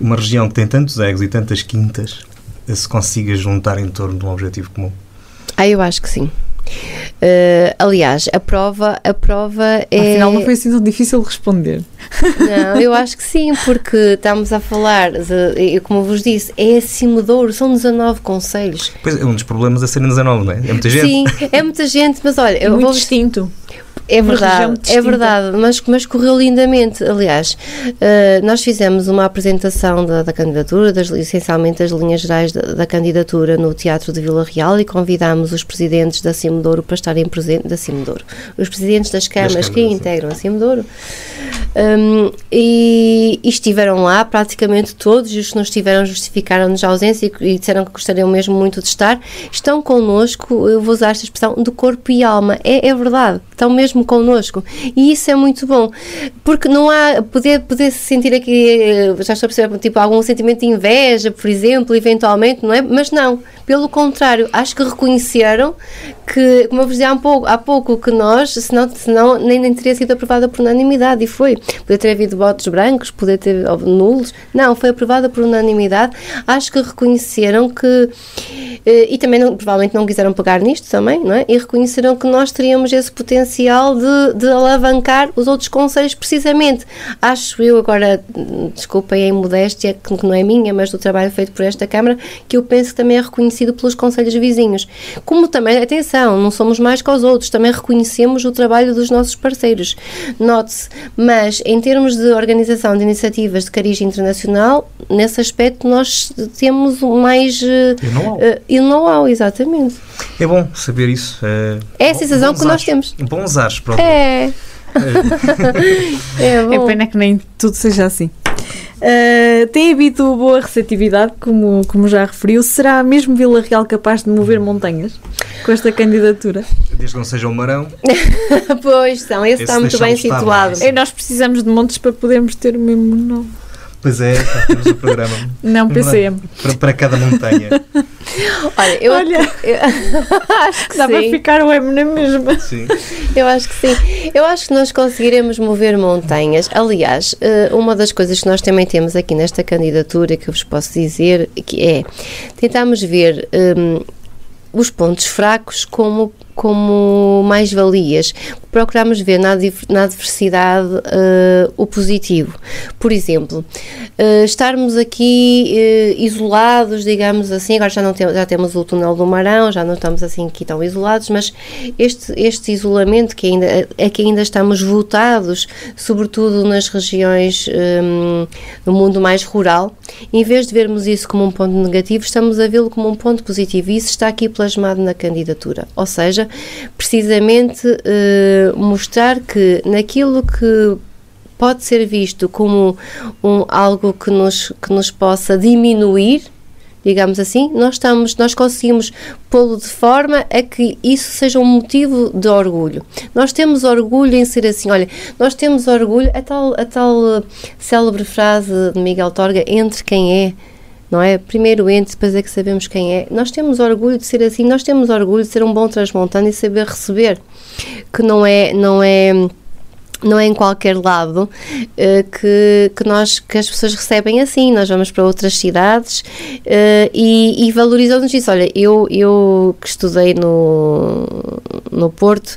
uma região que tem tantos egos e tantas quintas se consiga juntar em torno de um objetivo comum? Ah, eu acho que sim. Uh, aliás, a prova, a prova é. Afinal, não foi assim tão difícil de responder. Não, eu acho que sim, porque estamos a falar, de, como vos disse, é acima de ouro, são 19 conselhos. Pois é, um dos problemas é serem 19, não é? É muita gente. Sim, é muita gente, mas olha, eu Muito vou distinto. É região verdade, é verdade, mas, mas correu lindamente. Aliás, eh, nós fizemos uma apresentação da, da candidatura, das, essencialmente das linhas gerais da, da candidatura no Teatro de Vila Real e convidámos os presidentes da Cimedouro para estarem presentes, da Cimedouro, os presidentes das câmaras que câmaras, integram a Cimedouro. Um, e, e estiveram lá praticamente todos, e os que não estiveram justificaram-nos a ausência e, e disseram que gostariam mesmo muito de estar. Estão connosco, eu vou usar esta expressão, de corpo e alma. É, é verdade, estão mesmo connosco. E isso é muito bom, porque não há, poder, poder se sentir aqui, eh, já estou a perceber, tipo, algum sentimento de inveja, por exemplo, eventualmente, não é? Mas não, pelo contrário, acho que reconheceram que, como eu vos dizia há pouco, há pouco que nós, senão, senão nem, nem teria sido aprovada por unanimidade, e foi. Podia ter havido votos brancos, poder ter nulos, não, foi aprovada por unanimidade. Acho que reconheceram que, eh, e também não- provavelmente não quiseram pegar nisto também, não é? E reconheceram que nós teríamos esse potencial de, de alavancar os outros conselhos, precisamente. Acho eu, agora, desculpem a imodéstia, que não é minha, mas do trabalho feito por esta Câmara, que eu penso que também é reconhecido pelos conselhos vizinhos. Como também, atenção, não somos mais que os outros, também reconhecemos o trabalho dos nossos parceiros. Note-se, mas em termos de organização de iniciativas de cariz internacional, nesse aspecto nós temos mais eh, E não há. eh, exatamente. É bom saber isso. É, É a sensação que nós temos. Bons ares para o É. é bom. É pena que nem tudo seja assim. Uh, tem havido boa receptividade, como, como já referiu. Será mesmo Vila Real capaz de mover montanhas com esta candidatura? Desde que não seja o Marão. Pois são, esse, Esse está muito bem estar situado. mais. É, nós precisamos de montes para podermos ter o mesmo nome. Pois é, já temos o programa. Não, PCM. Para, para cada montanha. Olha, eu, Olha. eu acho que Dá para sim. ficar o M na mesma. Sim. Eu acho que sim. Eu acho que nós conseguiremos mover montanhas. Aliás, eh, uma das coisas que nós também temos aqui nesta candidatura que eu vos posso dizer que é tentarmos ver hum, os pontos fracos como como mais-valias. Procuramos ver na, na diversidade eh, o positivo. Por exemplo, eh, estarmos aqui eh, isolados, digamos assim, agora já, não tem- já temos o túnel do Marão, já não estamos assim aqui tão isolados, mas este, este isolamento que ainda, é que ainda estamos votados, sobretudo nas regiões hum, no mundo mais rural, em vez de vermos isso como um ponto negativo, estamos a vê-lo como um ponto positivo e isso está aqui plasmado na candidatura. Ou seja, precisamente mostrar que naquilo que pode ser visto como um, algo que nos, que nos possa diminuir, digamos assim, nós estamos, nós conseguimos pô-lo de forma a que isso seja um motivo de orgulho. Nós temos orgulho em ser assim, olha, nós temos orgulho, a tal, a tal eh, célebre frase de Miguel Torga, entre quem é, não é? Primeiro entre, depois é que sabemos quem é. Nós temos orgulho de ser assim, nós temos orgulho de ser um bom transmontano e saber receber, que não é, não é não é em qualquer lado eh, que, que, nós, que as pessoas recebem assim. Nós vamos para outras cidades eh, e, e valorizam-nos isso. Olha, eu, eu que estudei no, no Porto,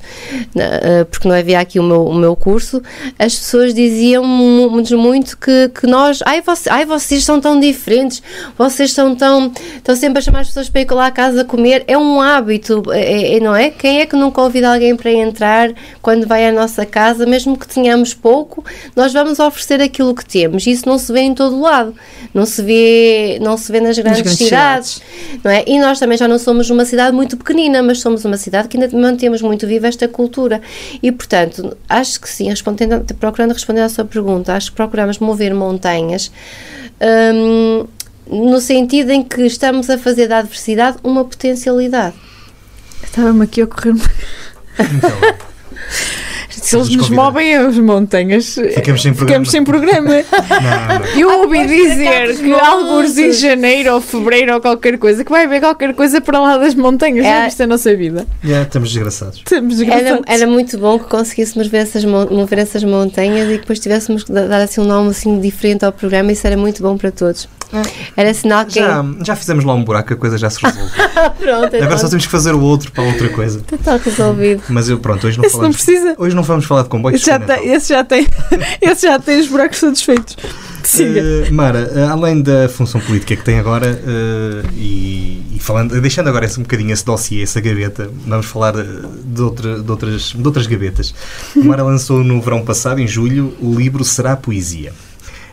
na- eh, porque não havia aqui o meu, o meu curso, as pessoas diziam-nos muito que, que nós, ai, você, ai, vocês são tão diferentes, vocês são tão, estão sempre a chamar as pessoas para ir lá à casa comer. É um hábito, é, é- não é? Quem é que não convida alguém para entrar quando vai à nossa casa, mesmo que tenhamos pouco, nós vamos oferecer aquilo que temos. Isso não se vê em todo lado. Não se vê, não se vê nas grandes, grandes cidades, não é? E nós também já não somos uma cidade muito pequenina, mas somos uma cidade que ainda mantemos muito viva esta cultura. E, portanto, acho que sim, respondendo, procurando responder à sua pergunta, acho que procuramos mover montanhas hum, no sentido em que estamos a fazer da adversidade uma potencialidade. Estava-me aqui a ocorrer. Então, Se eles nos movem as montanhas, Ficamos sem programa. ficamos sem programa. Não, não. Eu ouvi dizer que alguns em janeiro ou fevereiro ou qualquer coisa, que vai haver qualquer coisa para lá das montanhas. É. Já viste a nossa vida? Já, estamos desgraçados. Estamos Era, desgraçados. era muito bom que conseguíssemos ver essas, mover essas montanhas e que depois tivéssemos que da- dar assim um nome assim diferente ao programa. Isso era muito bom para todos. Era sinal que. Já, já fizemos lá um buraco, a coisa já se resolveu. Pronto, Agora só então, temos que fazer o outro para outra coisa. está resolvido. Mas eu, pronto, hoje não Esse não falamos. precisa. Hoje não vamos falar de comboios. Esse já, tem, esse, já tem, esse já tem os buracos todos feitos. Siga. Eh, Mara, eh, além da função política que tem agora eh, e, e falando, deixando agora esse, um bocadinho esse dossiê, essa gaveta, vamos falar de, outra- de outras, de outras gavetas. Mara lançou no verão passado, em julho, o livro Será Poesia.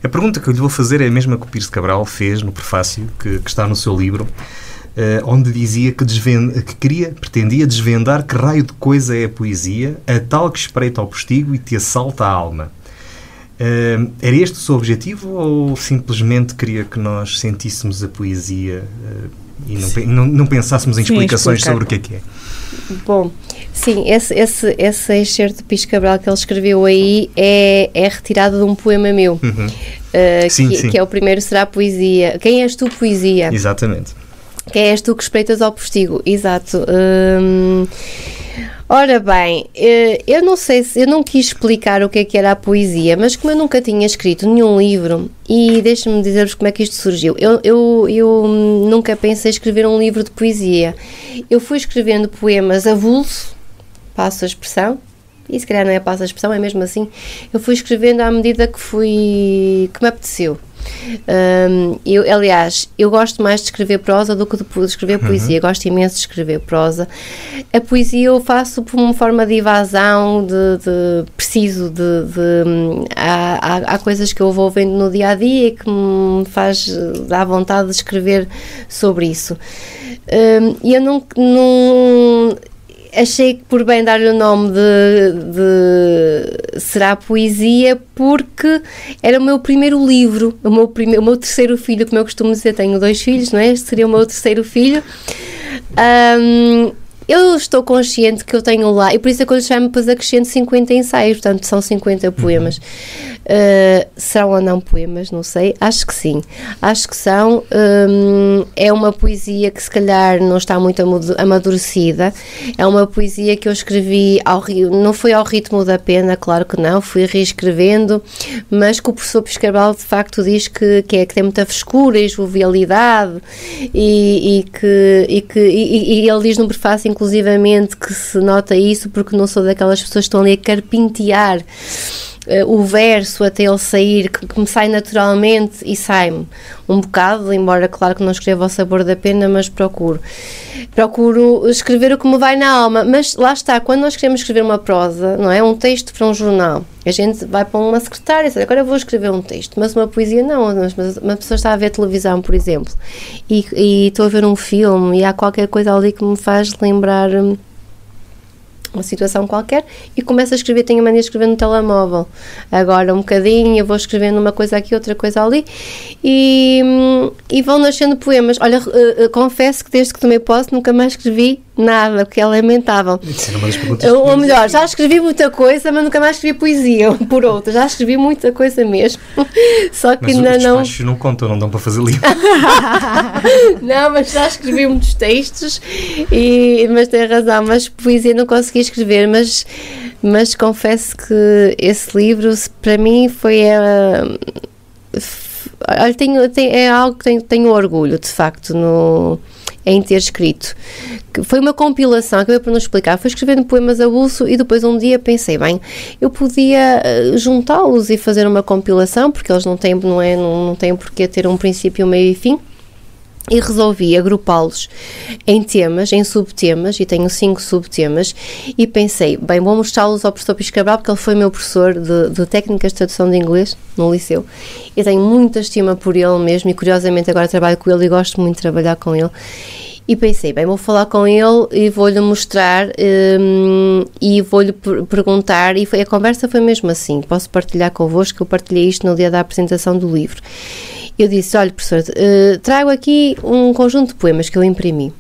A pergunta que eu lhe vou fazer é a mesma que o Pires Cabral fez no prefácio que, que está no seu livro, eh, onde dizia que, que queria, pretendia desvendar que raio de coisa é a poesia, a tal que espreita ao postigo e te assalta a alma. Eh, era este o seu objetivo ou simplesmente queria que nós sentíssemos a poesia eh, e não, não, não pensássemos em Sim, explicações explicar. sobre o que é que é? Bom, sim, esse, esse, esse excerto de Pires Cabral que ele escreveu aí é, é retirado de um poema meu, Uhum, uh, Sim, que, sim. que é o primeiro Será Poesia. Quem és tu, poesia? Exatamente. Quem és tu que espreitas ao postigo? Exato. Hum, ora bem, eh, eu não sei se eu não quis explicar o que é que era a poesia, mas como eu nunca tinha escrito nenhum livro, e deixa-me dizer-vos como é que isto surgiu. Eu, eu, eu nunca pensei escrever um livro de poesia. Eu fui escrevendo poemas avulso, passo a expressão, e se calhar não é passo a expressão, é mesmo assim. Eu fui escrevendo à medida que fui que me apeteceu. Hum, eu, aliás, eu gosto mais de escrever prosa do que de escrever poesia. Gosto imenso de escrever prosa. A poesia eu faço por uma forma de evasão, de, de- preciso de. de, hum, há, há, há coisas que eu vou vendo no dia a dia e que me faz dar vontade de escrever sobre isso. E eu não, não achei que por bem dar-lhe o nome de, de Será Poesia porque era o meu primeiro livro, o meu, primeiro, o meu terceiro filho, como eu costumo dizer, tenho dois filhos, não é? Este seria o meu terceiro filho. Ahm, eu estou consciente que eu tenho lá, e por isso é que eu chamo depois acrescento 50 ensaios, portanto são 50 poemas. Uh, serão ou não poemas, não sei, acho que sim. Acho que são. Hum, é uma poesia que se calhar não está muito amadu- amadurecida. É uma poesia que eu escrevi, ao, não foi ao ritmo da pena, claro que não, fui reescrevendo, mas que o professor Piscarbal de facto diz que, que, é, que tem muita frescura e jovialidade e, e que, e, que e, e ele diz no prefácio inclusivamente que se nota isso porque não sou daquelas pessoas que estão ali a carpintear eh, o verso até ele sair, que, que me sai naturalmente e sai-me um bocado, embora claro que não escrevo ao sabor da pena, mas procuro. Procuro escrever o que me vai na alma, mas lá está, quando nós queremos escrever uma prosa, não é? Um texto para um jornal, a gente vai para uma secretária e diz, agora vou escrever um texto, mas uma poesia não, mas mas uma pessoa está a ver televisão, por exemplo, e, e estou a ver um filme e há qualquer coisa ali que me faz lembrar hum, uma situação qualquer e começo a escrever, tenho a mania de escrever no telemóvel. Agora um bocadinho, eu vou escrevendo uma coisa aqui, outra coisa ali e, e vão nascendo poemas. Olha, eh, eh, confesso que desde que tomei posse nunca mais escrevi nada, porque é lamentável. Ou, melhor, já escrevi muita coisa, mas nunca mais escrevi poesia, por outra. Já escrevi muita coisa mesmo. Só que Mas ainda os não. despachos não contam, não dão para fazer livro. Não, mas já escrevi muitos textos, e, mas tem razão, mas poesia não consegui escrever, mas, mas confesso que esse livro, para mim, foi. olha, tenho, tenho- é algo que tenho, tenho orgulho, de facto, no, em ter escrito. Que foi uma compilação, acabei por não explicar. Fui escrevendo poemas a bolso e depois um dia pensei, bem, eu podia eh, juntá-los e fazer uma compilação, porque eles não têm, não é, não, não têm porquê ter um princípio, meio e fim e resolvi agrupá-los em temas, em subtemas, e tenho cinco subtemas, e pensei, bem, vou mostrá-los ao professor Piscabral, porque ele foi meu professor de, de técnicas de tradução de inglês no liceu, e tenho muita estima por ele mesmo, e curiosamente agora trabalho com ele e gosto muito de trabalhar com ele, e pensei, bem, vou falar com ele e vou-lhe mostrar hum, e vou-lhe per- perguntar, e foi, a conversa foi mesmo assim, posso partilhar convosco, eu partilhei isto no dia da apresentação do livro. Eu disse, olha professor, eh, trago aqui um conjunto de poemas que eu imprimi.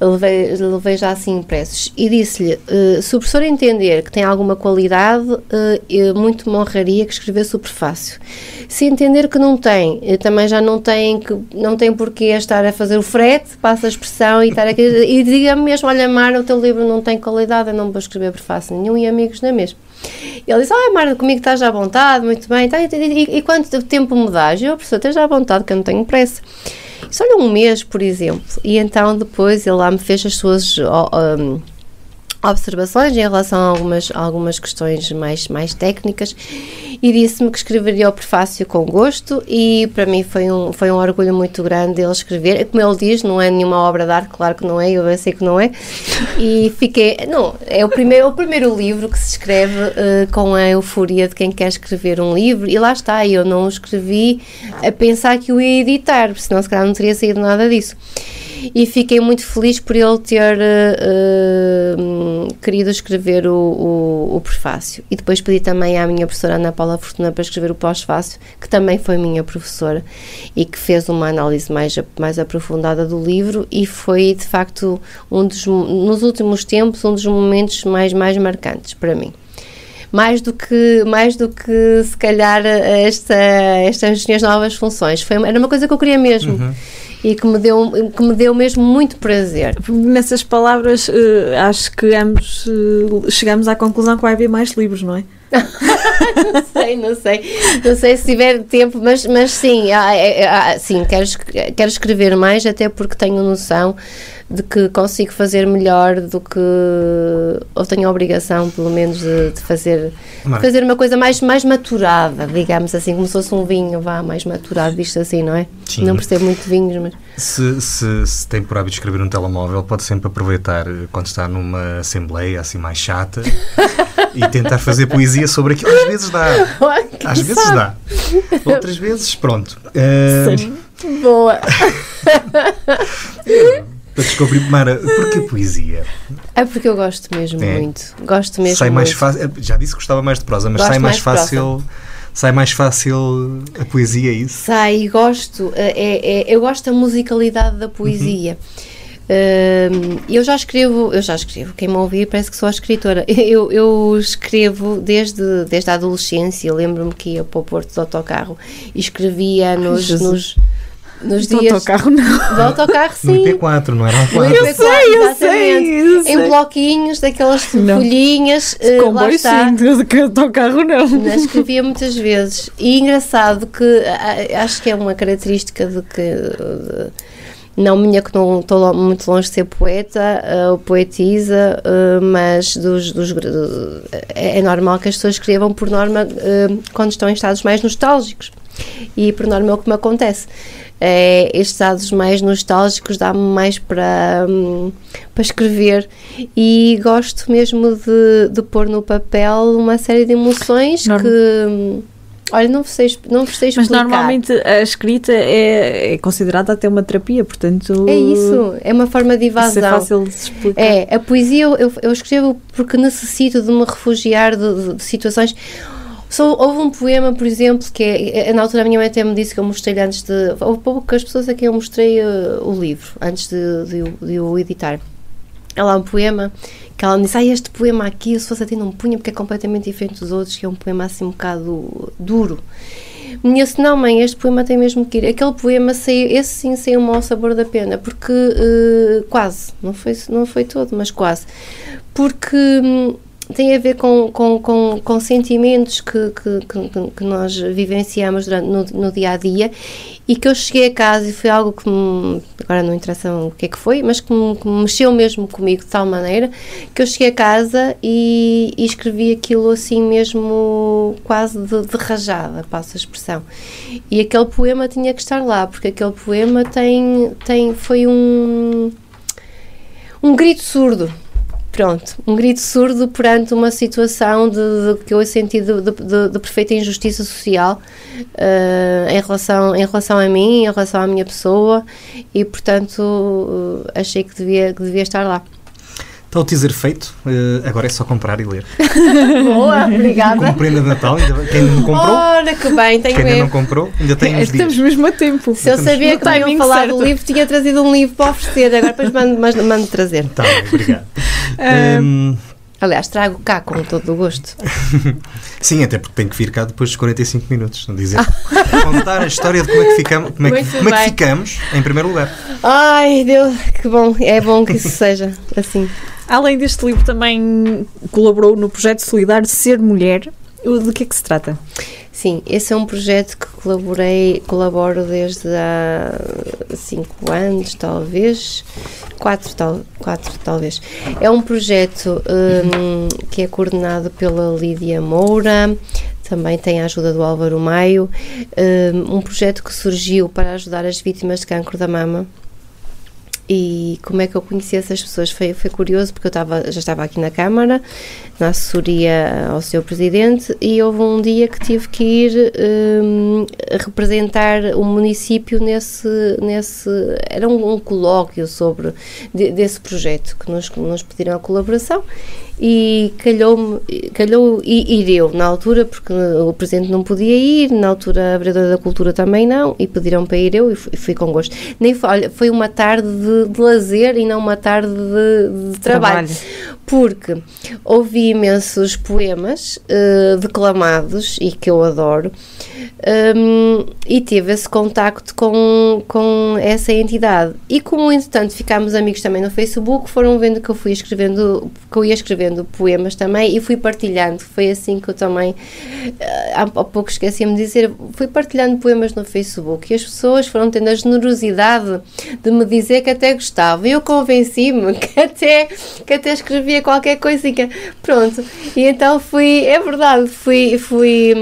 levei, levei já assim impressos. E disse-lhe: uh, se o professor entender que tem alguma qualidade, uh, muito me honraria que escrevesse o prefácio. Se entender que não tem, também já não tem, que, não tem porquê estar a fazer o frete, passa a expressão e estar aqui. e diga-me mesmo: olha, Mara, o teu livro não tem qualidade, eu não vou escrever prefácio nenhum e amigos não é mesmo. E ele disse: Ah, Mara, comigo estás à vontade, muito bem. Tá, e, e, e quanto tempo dás? Eu, professor, esteja à vontade, que eu não tenho pressa. Isso, olha, um mês, por exemplo. E então depois ele lá me fez as suas. Um, observações em relação a algumas, algumas questões mais, mais técnicas e disse-me que escreveria o prefácio com gosto e para mim foi um, foi um orgulho muito grande ele escrever. Como ele diz, não é nenhuma obra de arte, claro que não é, eu sei que não é. E fiquei, não, é o primeiro, o primeiro livro que se escreve uh, com a euforia de quem quer escrever um livro e lá está, eu não o escrevi a pensar que o ia editar, senão se calhar não teria saído nada disso e fiquei muito feliz por ele ter uh, querido escrever o, o, o, prefácio. E depois pedi também à minha professora Ana Paula Fortuna para escrever o pós-fácio, que também foi minha professora e que fez uma análise mais, mais aprofundada do livro e foi de facto um dos, nos últimos tempos, um dos momentos mais, mais marcantes para mim mais do que mais do que se calhar esta, estas minhas novas funções. Foi, era uma coisa que eu queria mesmo. Uhum e que me deu, que me deu mesmo muito prazer. Nessas palavras, uh, acho que ambos uh, chegamos à conclusão que vai haver mais livros, não é? não sei, não sei. Não sei se tiver tempo, mas, mas sim, é, é, sim quero, quero escrever mais, até porque tenho noção de que consigo fazer melhor do que ou tenho a obrigação pelo menos de, de fazer de fazer uma coisa mais mais maturada digamos assim como se fosse um vinho vá mais maturado visto assim não é? Sim. não percebo muito vinhos mas se, se, se, tem por hábito escrever um telemóvel pode sempre aproveitar quando está numa assembleia assim mais chata e tentar fazer poesia sobre aquilo. Às vezes dá. Às vezes sabe? dá. Outras vezes pronto. Uh... Sim. boa para descobrir, Mara, porquê poesia? É porque eu gosto mesmo é. muito. Gosto mesmo sai mais fácil. Já disse que gostava mais de prosa, mas gosto sai mais, mais fácil. Sai mais fácil a poesia, é isso? Sai, gosto. É, é, é eu gosto da musicalidade da poesia. Uhum. Uh, eu já escrevo, eu já escrevo, quem me ouvir parece que sou a escritora. Eu, eu escrevo desde, desde a adolescência. Lembro-me que ia para o Porto de autocarro e escrevia nos, nos nos do dias. autocarro não. Do autocarro sim. No IP4, não era um 4. Eu sei, eu sei, eu sei. Em bloquinhos, daquelas não. folhinhas. Uh, Comboio sim, do autocarro não. não. Escrevia muitas vezes. E engraçado que acho que é uma característica de que. De, não minha que não estou muito longe de ser poeta uh, ou poetisa, uh, mas dos, dos uh, é normal que as pessoas escrevam por norma quando estão em estados mais nostálgicos e por norma é o que me acontece é, estes dados mais nostálgicos dá-me mais para, um, para escrever e gosto mesmo de, de pôr no papel uma série de emoções Norm... que hum, Olha, não sei, não sei explicar. Mas normalmente a escrita é, é, considerada até uma terapia, portanto... É isso, é uma forma de evasão. é fácil de explicar. É, a poesia eu, eu escrevo porque necessito de me refugiar de, de situações só, houve um poema, por exemplo, que é, é, na altura a minha mãe até me disse que eu mostrei antes de. Houve poucas pessoas a quem eu mostrei uh, o livro, antes de, de, de, o editar. Há um poema que ela me disse: Ah, este poema aqui, se fosse a ti, não punha, porque é completamente diferente dos outros, que é um poema assim um bocado duro. Minha disse, não mãe, este poema tem mesmo que ir. Aquele poema saiu, esse sim saiu mau sabor da pena, porque uh, quase, não foi, não foi todo, mas quase. Porque hum, tem a ver com, com, com, com sentimentos que, que, que, nós vivenciamos durante, no, no, dia a dia e que eu cheguei a casa e foi algo que me, agora não interessa o que é que foi, mas que me, que me mexeu mesmo comigo de tal maneira que eu cheguei a casa e, e escrevi aquilo assim mesmo quase de, de rajada, passo a expressão. E aquele poema tinha que estar lá, porque aquele poema tem, tem foi um um grito surdo Pronto, um grito surdo perante uma situação de, de que eu senti de, de, de, perfeita injustiça social uh, em, relação, em relação a mim, em relação à minha pessoa e, portanto, uh, achei que devia, que devia estar lá. Está o teaser feito, eh, agora é só comprar e ler. Boa, obrigada. Como prenda de Natal, ainda, quem ainda não comprou, Ora, que bem, tenho quem ainda não comprou, ainda tem uns Estamos dias. mesmo a tempo. Se eu Estamos sabia que iam falar certo. do livro, tinha trazido um livro para oferecer. Agora depois mando, mando, mando trazer. Tá bem, obrigado. Ah, Hum, Aliás, trago cá com todo o gosto. sim, até porque tem que vir cá depois dos 45 minutos. Não dizer, contar a história de como é que ficamos, como é que, como é que ficamos em primeiro lugar. Ai, Deus, que bom. É bom que isso seja assim. Além deste livro, também colaborou no projeto solidário Ser Mulher. De que é que se trata? Sim, esse é um projeto que colaborei, colaboro desde há cinco anos, talvez, quatro, tal, quatro talvez. É um projeto hum, que é coordenado pela Lídia Moura, também tem a ajuda do Álvaro Maio, hum, um projeto que surgiu para ajudar as vítimas de cancro da mama. E como é que eu conheci essas pessoas? Foi, foi curioso porque eu estava, já estava aqui na Câmara, na assessoria ao seu presidente, e houve um dia que tive que ir hum, representar o município nesse. nesse era um, um colóquio sobre de- desse projeto que nos, nos pediram a colaboração e calhou-me, calhou i- ir eu na altura, porque o presidente não podia ir, na altura a vereadora da cultura também não, e pediram para ir eu e fui, fui com gosto. Nem foi, olha, foi uma tarde de, de lazer e não uma tarde de, de trabalho. Porque ouvi imensos poemas eh, declamados e que eu adoro, hum, e tive esse contacto com, com essa entidade. E como, entretanto, ficámos amigos também no Facebook, foram vendo que eu fui escrevendo, que eu ia escrevendo poemas também e fui partilhando. Foi assim que eu também, eh, há, pouco esqueci-me de dizer, fui partilhando poemas no Facebook e as pessoas foram tendo a generosidade de me dizer que até gostavam. E eu convenci-me que até, que até escrevia qualquer coisinha. Pronto. E então fui, é verdade, fui, fui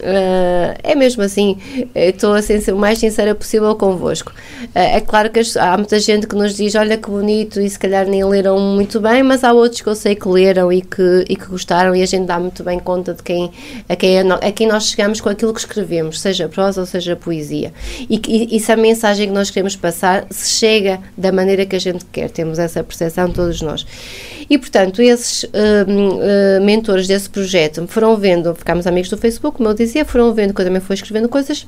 eh, é mesmo assim, estou a ser o mais sincera possível convosco. Eh, é claro que as- há muita gente que nos diz, olha que bonito, e se calhar nem leram muito bem, mas há outros que eu sei que leram e que, e que gostaram, e a gente dá muito bem conta de quem, a, quem é a quem nós chegamos com aquilo que escrevemos, seja prosa ou seja poesia. E, e, e se a mensagem que nós queremos passar se chega da maneira que a gente quer, temos essa percepção todos nós. E portanto, esses hum, hum, mentores desse projeto foram vendo, ficámos amigos do Facebook, como eu dizia, foram vendo que eu também fui escrevendo coisas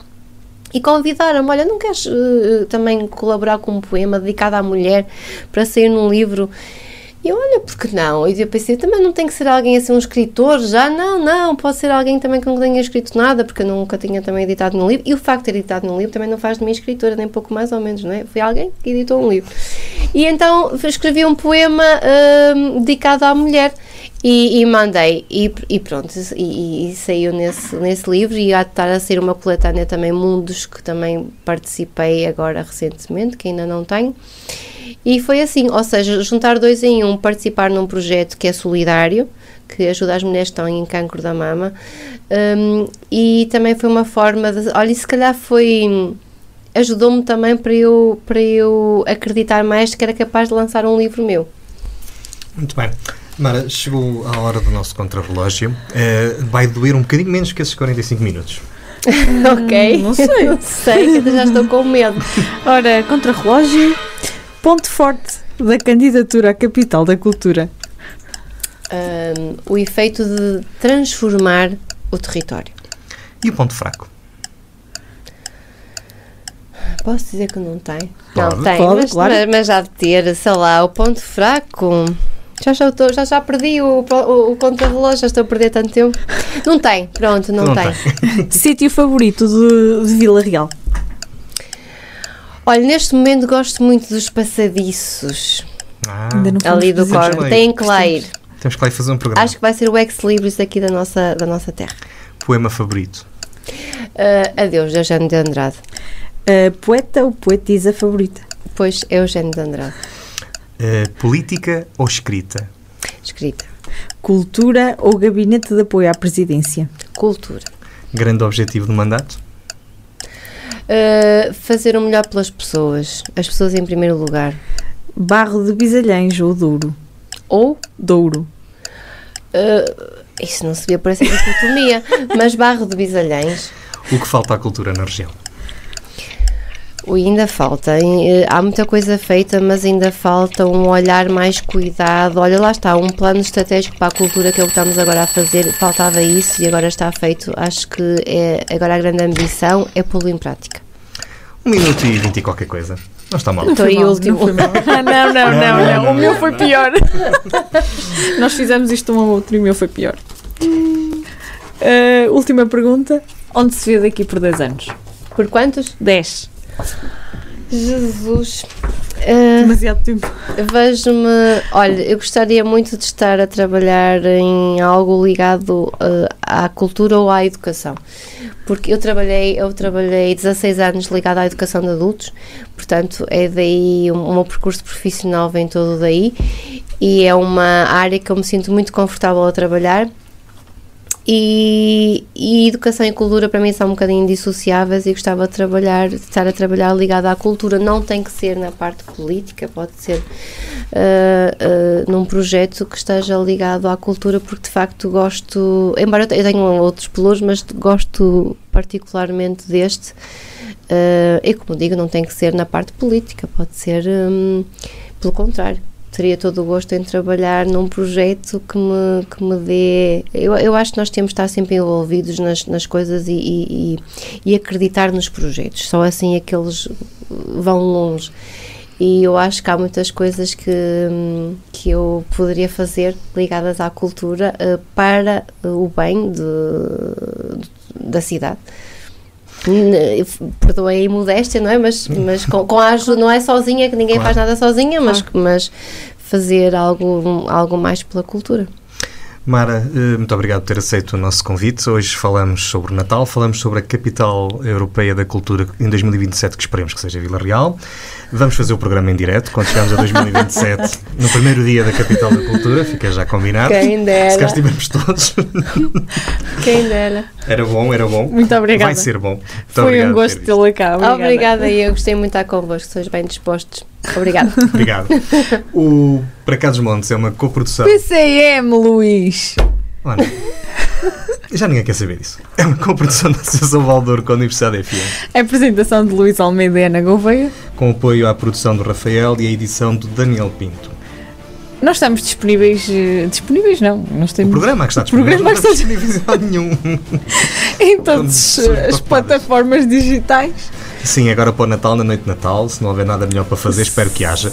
e convidaram-me, olha, não queres eh, também colaborar com um poema dedicado à mulher para sair num livro? E eu, olha, porque não? E eu pensei, também não tem que ser alguém assim, um escritor já? Não, não, pode ser alguém também que não tenha escrito nada, porque eu nunca tinha também editado num livro. E o facto de ter editado num livro também não faz de mim escritora, nem pouco mais ou menos, não é? Foi alguém que editou um livro. E então escrevi um poema hum, dedicado à mulher. E, e mandei, e, e pronto, e- e saiu nesse, nesse livro. E há de estar a sair uma coletânea também, Mundos, que também participei agora recentemente, que ainda não tenho. E foi assim, ou seja, juntar dois em um, participar num projeto que é solidário, que ajuda as mulheres que estão em cancro da mama, hum, e também foi uma forma de, olha, e se calhar foi, ajudou-me também para eu, para eu acreditar mais que era capaz de lançar um livro meu. Muito bem. Mara, chegou a hora do nosso contrarrelógio. Eh, vai doer um bocadinho menos que esses 45 minutos. ok? não sei. não sei, já estou com medo. Ora, contra-relógio, ponto forte da candidatura à capital da cultura. Hum, o efeito de transformar o território. E o ponto fraco? Posso dizer que não tem? Pode. não tem, Pode, mas, claro. mas, mas há de ter, sei lá, o ponto fraco. Já, já, estou, já, já perdi o, o, o contra-relógio, já estou a perder tanto tempo. Não tem, pronto, não, Não tem. Sítio favorito de, de Vila Real. Olha, neste momento gosto muito dos passadiços Ah, Ainda não fomos ali do. Corvo. Tem que lá ir. temos que lá ir fazer um programa. Acho que vai ser o ex-libris aqui da nossa, da nossa terra. Poema favorito? Ah, adeus, Eugênio de Andrade. A poeta ou poetisa favorita? Pois, Eugênio de Andrade. Eh, política ou escrita? Escrita. Cultura ou gabinete de apoio à presidência? Cultura. Grande objetivo do mandato? Ah, fazer o melhor pelas pessoas. As pessoas em primeiro lugar. Barro de Bisalhães ou Douro? Ou Douro. Uh, isso não se vê por essa dicotomia, mas Barro de Bisalhães. O que falta à cultura na região? Ainda falta. Eh, há muita coisa feita, mas ainda falta um olhar mais cuidado. Olha, lá está, um plano estratégico para a cultura que é o que estamos agora a fazer. Faltava isso e agora está feito. Acho que é, agora a grande ambição é pô-lo em prática. Um minuto e vinte e qualquer coisa. Não está mal. Não foi mal, último. Não, foi mal. Não, não, não, não, O meu foi pior. Nós fizemos isto um ao outro e o meu foi pior. Uh, última pergunta. Onde se vê daqui por 10 anos? Por quantos? 10. Jesus. Uh, Demasiado tempo. Vejo-me. Olha, eu gostaria muito de estar a trabalhar em algo ligado uh, à cultura ou à educação. Porque eu trabalhei, eu trabalhei 16 anos ligado à educação de adultos, portanto, é daí o meu percurso profissional vem todo daí e é uma área que eu me sinto muito confortável a trabalhar e, e, educação e cultura para mim são um bocadinho dissociáveis e gostava de trabalhar, de estar a trabalhar ligado à cultura. Não tem que ser na parte política, pode ser uh, uh, num projeto que esteja ligado à cultura, porque de facto gosto, embora eu tenha outros pelouros, mas gosto particularmente deste. Uh, e como digo, não tem que ser na parte política, pode ser um, pelo contrário teria todo o gosto em trabalhar num projeto que me, que me dê. Eu, eu acho que nós temos de estar sempre envolvidos nas, nas coisas e, e, e acreditar nos projetos, só assim é que eles vão longe. E eu acho que há muitas coisas que, que eu poderia fazer ligadas à cultura uh, para o bem de, da cidade perdoem a modéstia, não é? Mas, mas com, com a ajuda, não é sozinha, que ninguém claro. faz nada sozinha, mas, claro. mas fazer algo, algo mais pela cultura. Mara, eh, muito obrigado por ter aceito o nosso convite. Hoje falamos sobre o Natal, falamos sobre a capital europeia da cultura em 2027, que esperemos que seja Vila Real. Vamos fazer o programa em direto quando chegarmos a 2027, no primeiro dia da capital da cultura, fica já combinado. Quem dera. Se cá estivermos todos. Quem dera. Era bom, era bom. Muito obrigada. Vai ser bom. Muito Foi um gosto tê-la cá. Obrigada. obrigada e eu gostei muito de estar convosco, sois bem dispostos. Obrigada. Obrigado. O Para Cá dos Montes é uma coprodução. PCM, Luís. Olha, já ninguém quer saber disso. É uma coprodução da Associação Valdor com a Universidade FM. A apresentação de Luís Almeida e Ana Gouveia. Com apoio à produção do Rafael e a edição do Daniel Pinto. Nós estamos disponíveis. Eh, disponíveis não. Nós temos, o programa é que está disponível. O programa não está disponível nenhum. em todas as plataformas digitais. Sim, agora para o Natal, na noite de Natal, se não houver nada melhor para fazer, espero que haja.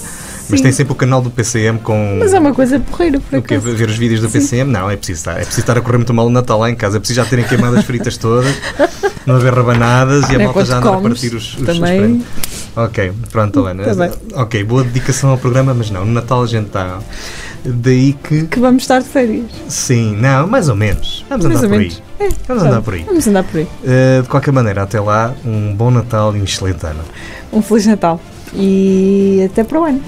Mas tem sempre o canal do PCM com. Mas é uma coisa porreira, por acaso. Ver os vídeos do Sim. PCM? Não, é preciso estar. É preciso estar a correr muito mal o Natal lá em casa. É preciso já terem queimado as fritas todas, não haver rabanadas e a malta já andar a partir os, os também. Ok, pronto, Helena. Ok, boa dedicação ao programa, mas não, no Natal a gente está. Daí que. Que vamos estar de férias. Sim, não, mais ou menos. Vamos mais andar por aí. É, vamos andar por aí. Vamos andar por aí. Uh, de qualquer maneira, até lá, um bom Natal e um excelente ano. Um Feliz Natal. E até para o ano.